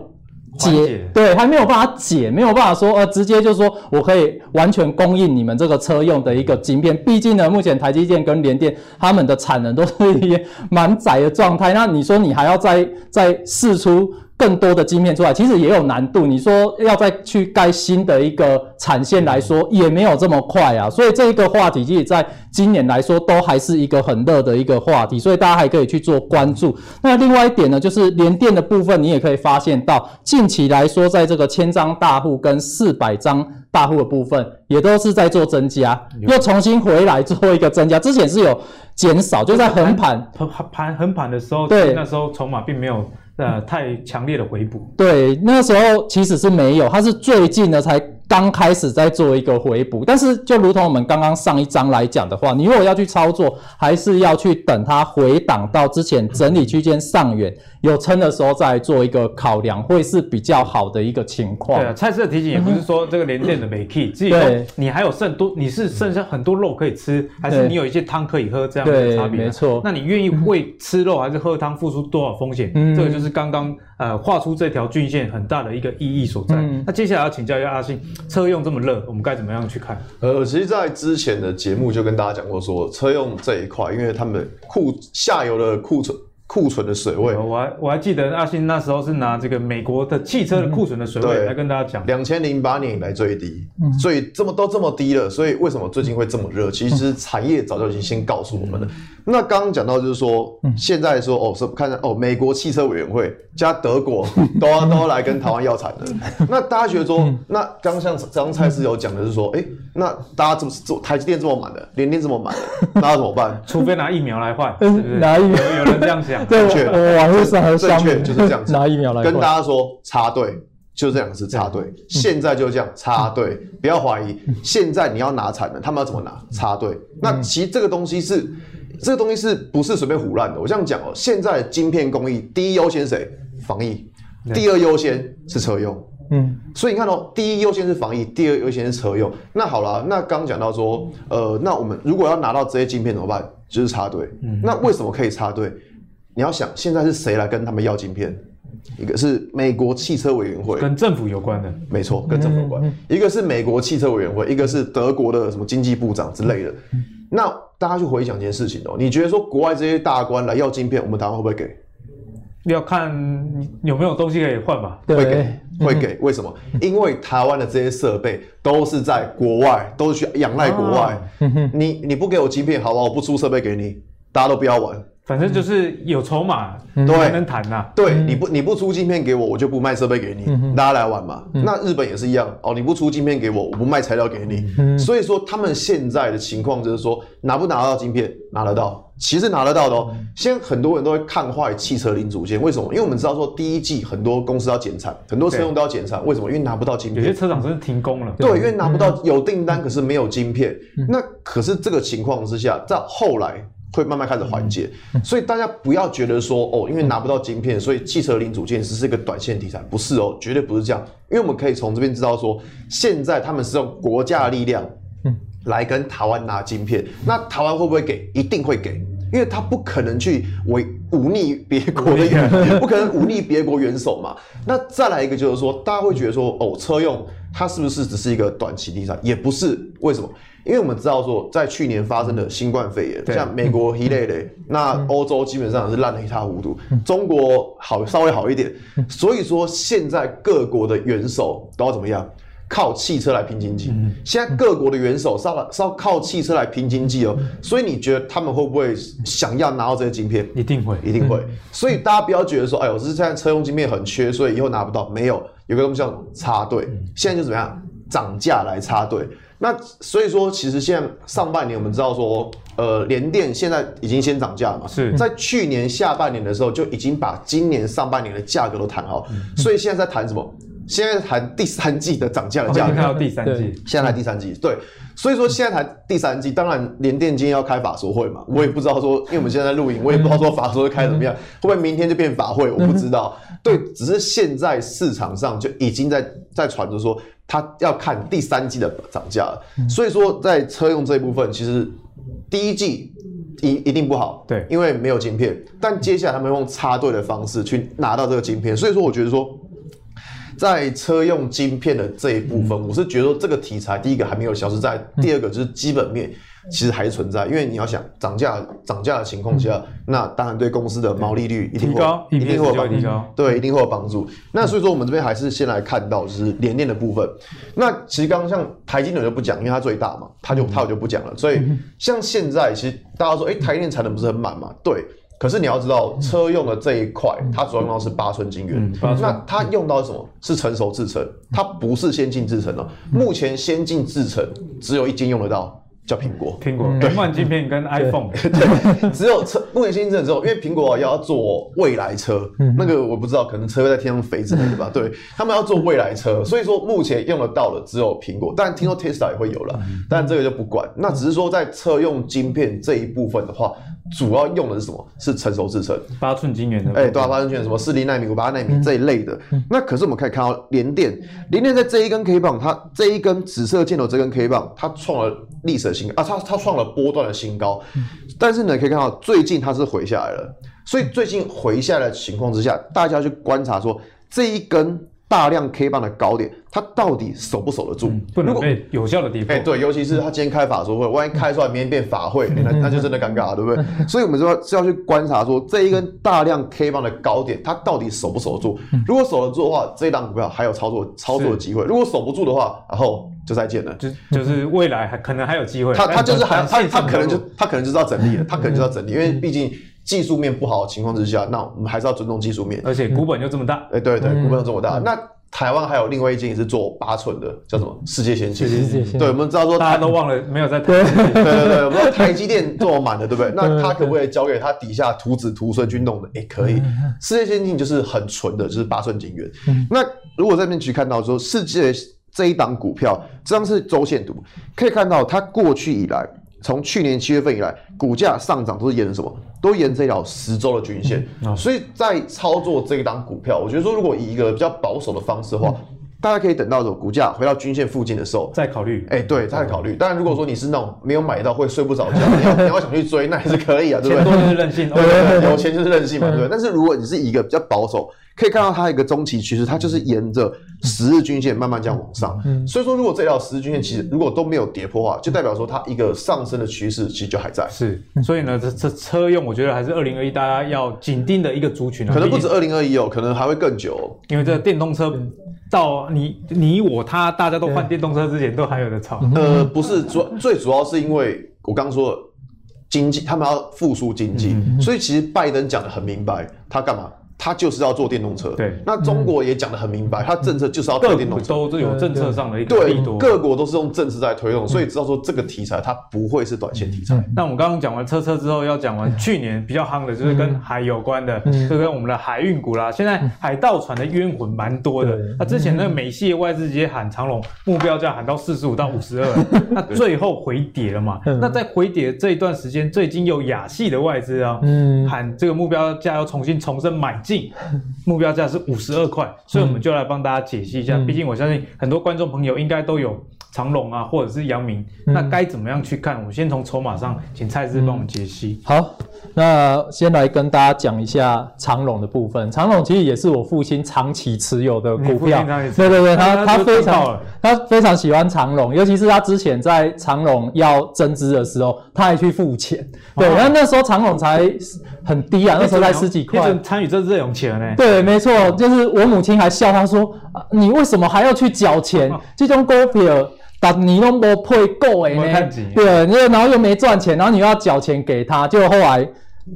[SPEAKER 3] 解，对，还没有办法解，没有办法说呃直接就说我可以完全供应你们这个车用的一个晶片，毕竟呢，目前台积电跟联电他们的产能都是一些蛮窄的状态，那你说你还要再再试出？更多的晶片出来，其实也有难度。你说要再去盖新的一个产线来说，也没有这么快啊。所以这一个话题，其实在今年来说，都还是一个很热的一个话题。所以大家还可以去做关注。那另外一点呢，就是联电的部分，你也可以发现到，近期来说，在这个千张大户跟四百张大户的部分，也都是在做增加，又重新回来做一个增加。之前是有减少，就在横盘
[SPEAKER 1] 横盘横盘的时候，对，那时候筹码并没有。呃，太强烈的回补，
[SPEAKER 3] 对，那时候其实是没有，它是最近的才。刚开始在做一个回补，但是就如同我们刚刚上一章来讲的话，你如果要去操作，还是要去等它回档到之前整理区间上缘有撑的时候再做一个考量，会是比较好的一个情况。
[SPEAKER 1] 对啊，蔡司的提醒也不是说这个连电的没 key，自己说你还有剩多，你是剩下很多肉可以吃，还是你有一些汤可以喝这样的差别？
[SPEAKER 3] 没错。
[SPEAKER 1] 那你愿意为吃肉还是喝汤付出多少风险？嗯，这个就是刚刚呃画出这条均线很大的一个意义所在。嗯，那接下来要请教一下阿信。车用这么热，我们该怎么样去看？
[SPEAKER 2] 呃，其实，在之前的节目就跟大家讲过说，说车用这一块，因为他们库下游的库存库存的水位，
[SPEAKER 1] 我还我还记得阿信那时候是拿这个美国的汽车的库存的水位来跟大家讲，
[SPEAKER 2] 两千零八年以来最低，嗯、所以这么都这么低了，所以为什么最近会这么热？其实产业早就已经先告诉我们了。那刚刚讲到就是说，现在说哦，是看哦，美国汽车委员会加德国 都要都要来跟台湾要产的。那大家觉得说，那刚像刚蔡司有讲的是说，哎，那大家这么做台积电这么满的，联电这么满的，那要怎么办？
[SPEAKER 1] 除非拿疫苗来换，
[SPEAKER 3] 拿疫苗
[SPEAKER 1] 有人这样想，
[SPEAKER 3] 对，我网络上还
[SPEAKER 2] 正确就是这样子，
[SPEAKER 3] 拿疫苗来。
[SPEAKER 2] 跟大家说插队。就这两个字插队，现在就这样插队，不要怀疑。现在你要拿产能，他们要怎么拿？插队。那其实这个东西是，这个东西是不是随便胡乱的？我这样讲哦，现在的晶片工艺第一优先谁？防疫，第二优先是车用。嗯，所以你看哦，第一优先是防疫，第二优先是车用。那好了，那刚讲到说，呃，那我们如果要拿到这些晶片怎么办？就是插队。那为什么可以插队？你要想，现在是谁来跟他们要晶片？一个是美国汽车委员会，
[SPEAKER 1] 跟政府有关的，
[SPEAKER 2] 没错，跟政府有关。一个是美国汽车委员会，一个是德国的什么经济部长之类的。那大家去回想一件事情哦，你觉得说国外这些大官来要晶片，我们台湾会不会给？
[SPEAKER 1] 要看有没有东西可以换吧。
[SPEAKER 2] 会给，会给。为什么？因为台湾的这些设备都是在国外，都是去仰赖国外。你你不给我晶片，好吧，我不出设备给你，大家都不要玩。
[SPEAKER 1] 反正就是有筹码，对还能谈呐。
[SPEAKER 2] 对，你不你不出晶片给我，我就不卖设备给你，大家来玩嘛。那日本也是一样哦，你不出晶片给我，我不卖材料给你。所以说他们现在的情况就是说，拿不拿得到晶片，拿得到，其实拿得到的哦。现在很多人都会看坏汽车零组件，为什么？因为我们知道说第一季很多公司要减产，很多车用都要减产，为什么？因为拿不到晶片，
[SPEAKER 1] 有些车厂真的停工了。
[SPEAKER 2] 对，因为拿不到有订单，可是没有晶片。那可是这个情况之下，在后来。会慢慢开始缓解，所以大家不要觉得说哦，因为拿不到晶片，所以汽车零组件只是一个短线题材，不是哦，绝对不是这样。因为我们可以从这边知道说，现在他们是用国家的力量，来跟台湾拿晶片，那台湾会不会给？一定会给，因为他不可能去违忤逆别国的元，不可能忤逆别国元首嘛。那再来一个就是说，大家会觉得说哦，车用它是不是只是一个短期题材？也不是，为什么？因为我们知道说，在去年发生的新冠肺炎，像美国一类的，那欧洲基本上是烂得一塌糊涂，中国好稍微好一点，所以说现在各国的元首都要怎么样？靠汽车来拼经济。现在各国的元首是要是要靠汽车来拼经济哦，所以你觉得他们会不会想要拿到这些晶片？
[SPEAKER 1] 一定会，
[SPEAKER 2] 一定会。所以大家不要觉得说，哎呦，是现在车用晶片很缺，所以以后拿不到。没有，有个东西叫插队，现在就怎么样？涨价来插队。那所以说，其实现在上半年我们知道说，呃，联电现在已经先涨价了嘛，是在去年下半年的时候就已经把今年上半年的价格都谈好，所以现在在谈什么？现在谈第三季的涨价的价格。
[SPEAKER 1] 看到第三季，
[SPEAKER 2] 现在谈第三季，对，所以说现在谈第三季，当然联电今天要开法说会嘛，我也不知道说，因为我们现在在录影，我也不知道说法说会开怎么样，会不会明天就变法会，我不知道。对，只是现在市场上就已经在在传着说。他要看第三季的涨价了，所以说在车用这一部分，其实第一季一一定不好，对，因为没有晶片。但接下来他们用插队的方式去拿到这个晶片，所以说我觉得说，在车用晶片的这一部分，我是觉得说这个题材第一个还没有消失在，第二个就是基本面。其实还是存在，因为你要想涨价涨价的情况下，那当然对公司的毛利率一定高，一定会有帮助，对，一定会有帮助。那所以说，我们这边还是先来看到就是联电的部分。那其实刚刚像台积电就不讲，因为它最大嘛，它就它我就不讲了。所以像现在，其实大家说，哎，台积电产能不是很满嘛？对。可是你要知道，车用的这一块，它主要用到是八寸晶圆，那它用到什么？是成熟制程，它不是先进制程了。目前先进制程只有一间用得到。叫苹果，
[SPEAKER 1] 苹果对，换晶片跟 iPhone，
[SPEAKER 2] 对，只有车目前新政之后，因为苹果要做未来车，那个我不知道，可能车会在天上飞之类的吧？对，他们要做未来车，所以说目前用得到的只有苹果，但听说 Tesla 也会有了，但这个就不管。那只是说在车用晶片这一部分的话，主要用的是什么？是成熟制程，
[SPEAKER 1] 八寸晶圆的，
[SPEAKER 2] 哎，对啊，八寸晶圆，什么四零纳米、五八纳米这一类的。那可是我们可以看到联电，联电在这一根 K 棒，它这一根紫色箭头这根 K 棒，它创了历史啊，它它创了波段的新高。但是呢，可以看到最近它是回下来了，所以最近回下来的情况之下，大家去观察说这一根大量 K 棒的高点，它到底守不守得住？
[SPEAKER 1] 嗯、不能被有效的跌破。
[SPEAKER 2] 哎、欸，对，尤其是他今天开法说会，万一开出来明天变法会，欸、那那就真的尴尬了，对不对？所以我们说是要去观察说这一根大量 K 棒的高点，它到底守不守得住？如果守得住的话，这一档股票还有操作操作的机会；如果守不住的话，然后就再见了。
[SPEAKER 1] 就就是未来还可能还有机会。
[SPEAKER 2] 他他就是还他他可能就他可能就是要整理了，他可能就是要整理，因为毕竟。技术面不好的情况之下，那我们还是要尊重技术面。
[SPEAKER 1] 而且股本又这么大，
[SPEAKER 2] 哎、嗯，对对，股本又这么大。嗯、那台湾还有另外一间也是做八寸的，叫什么？世界先进。世界先进。对，我们知道说
[SPEAKER 1] 大家都忘了没有在台。
[SPEAKER 2] 对对对对，我们知道台积电做满了，对不对？那他可不可以交给他底下徒子徒孙去弄的？哎，可以。世界先进就是很纯的，就是八寸晶圆。嗯、那如果在面去看到说世界这一档股票，这张是周线图，可以看到它过去以来。从去年七月份以来，股价上涨都是沿着什么？都沿这条十周的均线。所以在操作这一档股票，我觉得说，如果以一个比较保守的方式的话，嗯、大家可以等到股价回到均线附近的时候
[SPEAKER 1] 再考虑。
[SPEAKER 2] 哎、欸，对，再考虑。当然，如果说你是那种没有买到会睡不着觉，你要你要想去追，那也是可以啊，对不对？
[SPEAKER 1] 钱多就是任性，
[SPEAKER 2] 对对对，有钱就是任性嘛，对不对？但是如果你是一个比较保守。可以看到它一个中期趋势，它就是沿着十日均线慢慢这样往上。嗯，所以说如果这条十日均线其实如果都没有跌破的话，就代表说它一个上升的趋势其实就还在。
[SPEAKER 1] 是，所以呢，这这车用我觉得还是二零二一大家要紧盯的一个族群啊。
[SPEAKER 2] 可能不止二零二一哦，可能还会更久。
[SPEAKER 1] 因为这个电动车到你你我他大家都换电动车之前都还有的炒。
[SPEAKER 2] 呃，不是主最主要是因为我刚说了经济，他们要复苏经济，所以其实拜登讲的很明白，他干嘛？他就是要做电动车，
[SPEAKER 1] 对。
[SPEAKER 2] 那中国也讲得很明白，它政策就是要做电动车，
[SPEAKER 1] 都有政策上的一个力度。
[SPEAKER 2] 对，各国都是用政策在推动，所以知道说这个题材它不会是短线题材。
[SPEAKER 1] 那我们刚刚讲完车车之后，要讲完去年比较夯的，就是跟海有关的，就跟我们的海运股啦。现在海盗船的冤魂蛮多的。那之前那个美系外资直接喊长龙目标价喊到四十五到五十二，那最后回跌了嘛？那在回跌这一段时间，最近有亚系的外资啊，喊这个目标价要重新重新买进。目标价是五十二块，所以我们就来帮大家解析一下。毕竟我相信很多观众朋友应该都有长荣啊，或者是阳明，那该怎么样去看？我先从筹码上，请蔡司帮我们解析。
[SPEAKER 3] 好，那先来跟大家讲一下长荣的部分。长荣其实也是我父亲长期持有的股票，对对对，他他非常他非常喜欢长隆，尤其是他之前在长隆要增资的时候，他还去付钱。对，然后那时候长隆才很低啊，那时候才十几块，
[SPEAKER 1] 参与这这种钱呢？
[SPEAKER 3] 对，没错，就是我母亲还笑他说：“啊、你为什么还要去缴钱？这种股票，但你都没配够哎呢？对，然后又没赚钱，然后你又要缴钱给他，就后来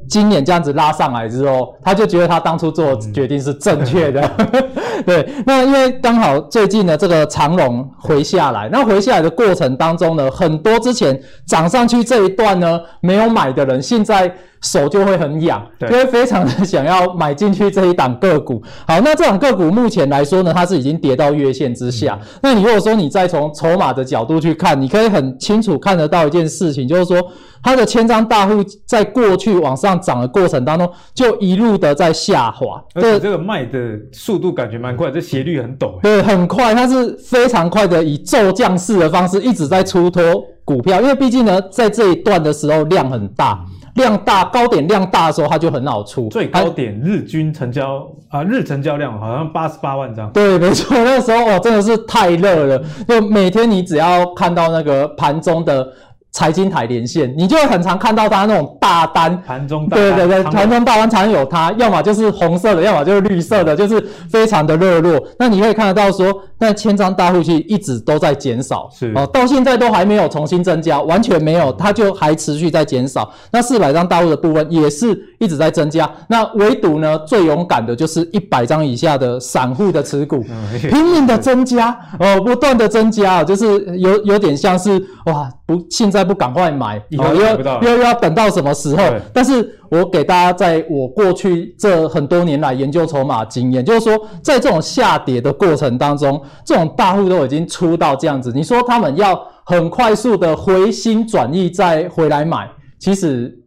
[SPEAKER 3] 今年这样子拉上来之后，他就觉得他当初做决定是正确的。嗯、对，那因为刚好最近呢，这个长龙回下来，那回下来的过程当中呢，很多之前涨上去这一段呢没有买的人，现在。手就会很痒，就会非常的想要买进去这一档个股。好，那这档个股目前来说呢，它是已经跌到月线之下。那你如果说你再从筹码的角度去看，你可以很清楚看得到一件事情，就是说它的千张大户在过去往上涨的过程当中，就一路的在下滑。
[SPEAKER 1] 而且这个卖的速度感觉蛮快，这斜率很陡。
[SPEAKER 3] 对，很快，它是非常快的，以骤降式的方式一直在出脱股票。因为毕竟呢，在这一段的时候量很大。量大，高点量大的时候，它就很好出。
[SPEAKER 1] 最高点日均成交啊，日成交量好像八十八万张。
[SPEAKER 3] 对，没错，那时候哦，真的是太热了。就每天你只要看到那个盘中的。财经台连线，你就会很常看到它那种大单，
[SPEAKER 1] 盘中大单，
[SPEAKER 3] 对对对，盘中大单常有它，要么就是红色的，要么就是绿色的，就是非常的热络。那你可以看得到说，那千张大户其实一直都在减少，是哦，到现在都还没有重新增加，完全没有，它就还持续在减少。那四百张大户的部分也是一直在增加，那唯独呢最勇敢的就是一百张以下的散户的持股，拼命的增加哦，不断的增加，就是有有点像是哇，不现在。不赶快买，以后又要又要等到什么时候？但是我给大家在我过去这很多年来研究筹码经验，就是说，在这种下跌的过程当中，这种大户都已经出到这样子，你说他们要很快速的回心转意再回来买，其实。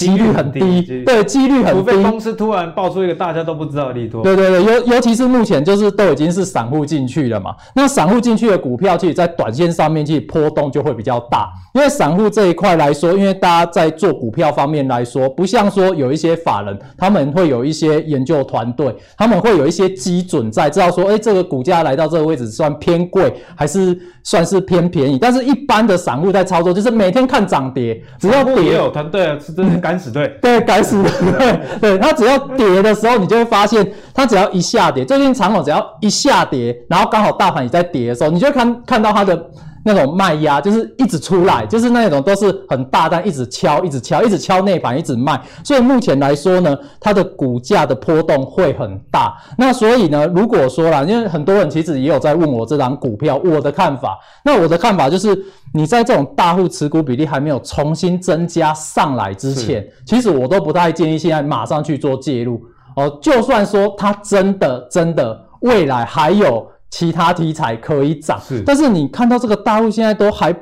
[SPEAKER 3] 几率很低，对，几率很低。
[SPEAKER 1] 除非公司突然爆出一个大家都不知道的利多。
[SPEAKER 3] 对对对，尤尤其是目前就是都已经是散户进去了嘛，那散户进去的股票，其实，在短线上面其实波动就会比较大。因为散户这一块来说，因为大家在做股票方面来说，不像说有一些法人，他们会有一些研究团队，他们会有一些基准在，知道说，哎，这个股价来到这个位置算偏贵，还是算是偏便宜。但是，一般的散户在操作，就是每天看涨跌，只要跌
[SPEAKER 1] 也有团队啊，是真的敢死队，
[SPEAKER 3] 对，敢死队，对，对，他只要跌的时候，你就会发现，他只要一下跌，最近长龙只要一下跌，然后刚好大盘也在跌的时候，你就看看到它的。那种卖压就是一直出来，就是那种都是很大单，一直敲，一直敲，一直敲内盘，一直卖。所以目前来说呢，它的股价的波动会很大。那所以呢，如果说啦，因为很多人其实也有在问我这档股票我的看法。那我的看法就是，你在这种大户持股比例还没有重新增加上来之前，其实我都不太建议现在马上去做介入哦。就算说它真的真的未来还有。其他题材可以涨，是，但是你看到这个大户现在都还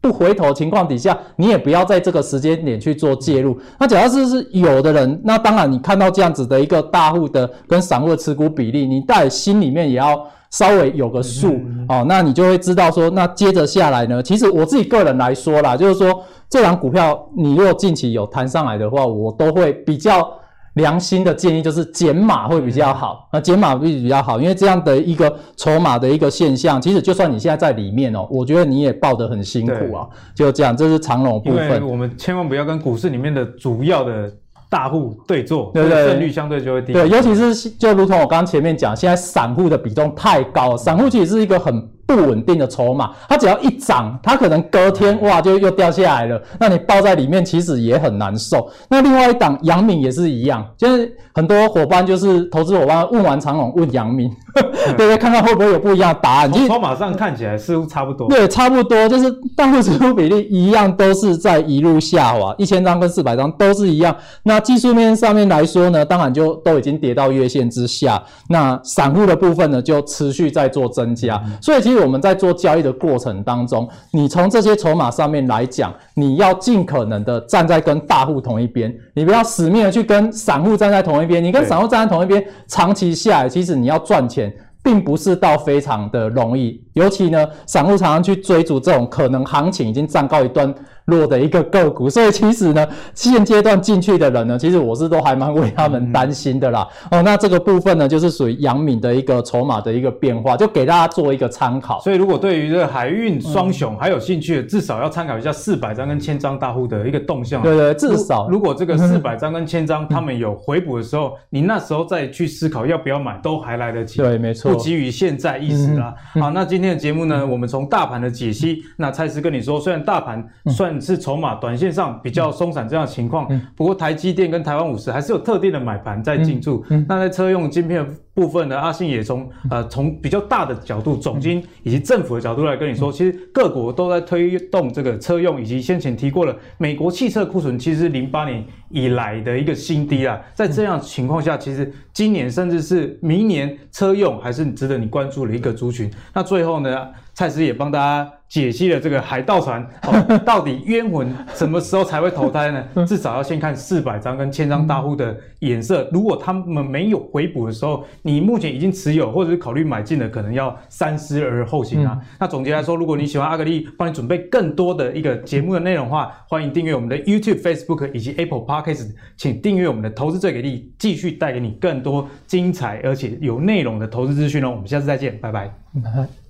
[SPEAKER 3] 不回头的情况底下，你也不要在这个时间点去做介入。那假如是是有的人，那当然你看到这样子的一个大户的跟散户的持股比例，你在心里面也要稍微有个数哦。那你就会知道说，那接着下来呢，其实我自己个人来说啦，就是说这档股票你如果近期有弹上来的话，我都会比较。良心的建议就是减码会比较好，那减码会比较好，因为这样的一个筹码的一个现象，其实就算你现在在里面哦，我觉得你也抱得很辛苦啊。就这样，这是长龙部分。
[SPEAKER 1] 我们千万不要跟股市里面的主要的大户对坐，对不对？胜率相对就会低。
[SPEAKER 3] 对，尤其是就如同我刚刚前面讲，现在散户的比重太高，散户其实是一个很。不稳定的筹码，它只要一涨，它可能隔天哇就又掉下来了。那你抱在里面其实也很难受。那另外一档阳明也是一样，就是很多伙伴就是投资伙伴问完长荣问阳明，对不对？看看会不会有不一样的答案。
[SPEAKER 1] 从筹码上看起来似乎差不多。
[SPEAKER 3] 对，差不多，就是大户持股比例一样，都是在一路下滑，一千张跟四百张都是一样。那技术面上面来说呢，当然就都已经跌到月线之下。那散户的部分呢，就持续在做增加。嗯、所以其实。我们在做交易的过程当中，你从这些筹码上面来讲，你要尽可能的站在跟大户同一边，你不要死命的去跟散户站在同一边。你跟散户站在同一边，长期下来，其实你要赚钱，并不是到非常的容易。尤其呢，散户常常去追逐这种可能行情已经站高一段。落的一个个股，所以其实呢，现阶段进去的人呢，其实我是都还蛮为他们担心的啦。嗯、哦，那这个部分呢，就是属于杨敏的一个筹码的一个变化，就给大家做一个参考。
[SPEAKER 1] 所以，如果对于这个海运双雄还有兴趣的，至少要参考一下四百张跟千张大户的一个动向。
[SPEAKER 3] 对对，至少
[SPEAKER 1] 如果这个 四百张跟千张他们有回补的时候，你那时候再去思考要不要买，都还来得及。
[SPEAKER 3] 对，没错。
[SPEAKER 1] 不急于现在意思啦。好，那今天的节目呢，我们从大盘的解析，那蔡司跟你说，虽然大盘算是筹码短。线上比较松散这样的情况，不过台积电跟台湾五十还是有特定的买盘在进驻。那在车用晶片部分呢，阿信也从呃从比较大的角度，总经以及政府的角度来跟你说，其实各国都在推动这个车用，以及先前提过了美国汽车库存，其实是零八年以来的一个新低啊。在这样情况下，其实今年甚至是明年车用还是值得你关注的一个族群。那最后呢，蔡司也帮大家。解析了这个海盗船，哦，到底冤魂什么时候才会投胎呢？至少要先看四百张跟千张大户的颜色。如果他们没有回补的时候，你目前已经持有或者是考虑买进的，可能要三思而后行啊。那总结来说，如果你喜欢阿格力帮你准备更多的一个节目的内容的话，欢迎订阅我们的 YouTube、Facebook 以及 Apple Podcast，请订阅我们的投资最给力，继续带给你更多精彩而且有内容的投资资讯哦。我们下次再见，拜拜。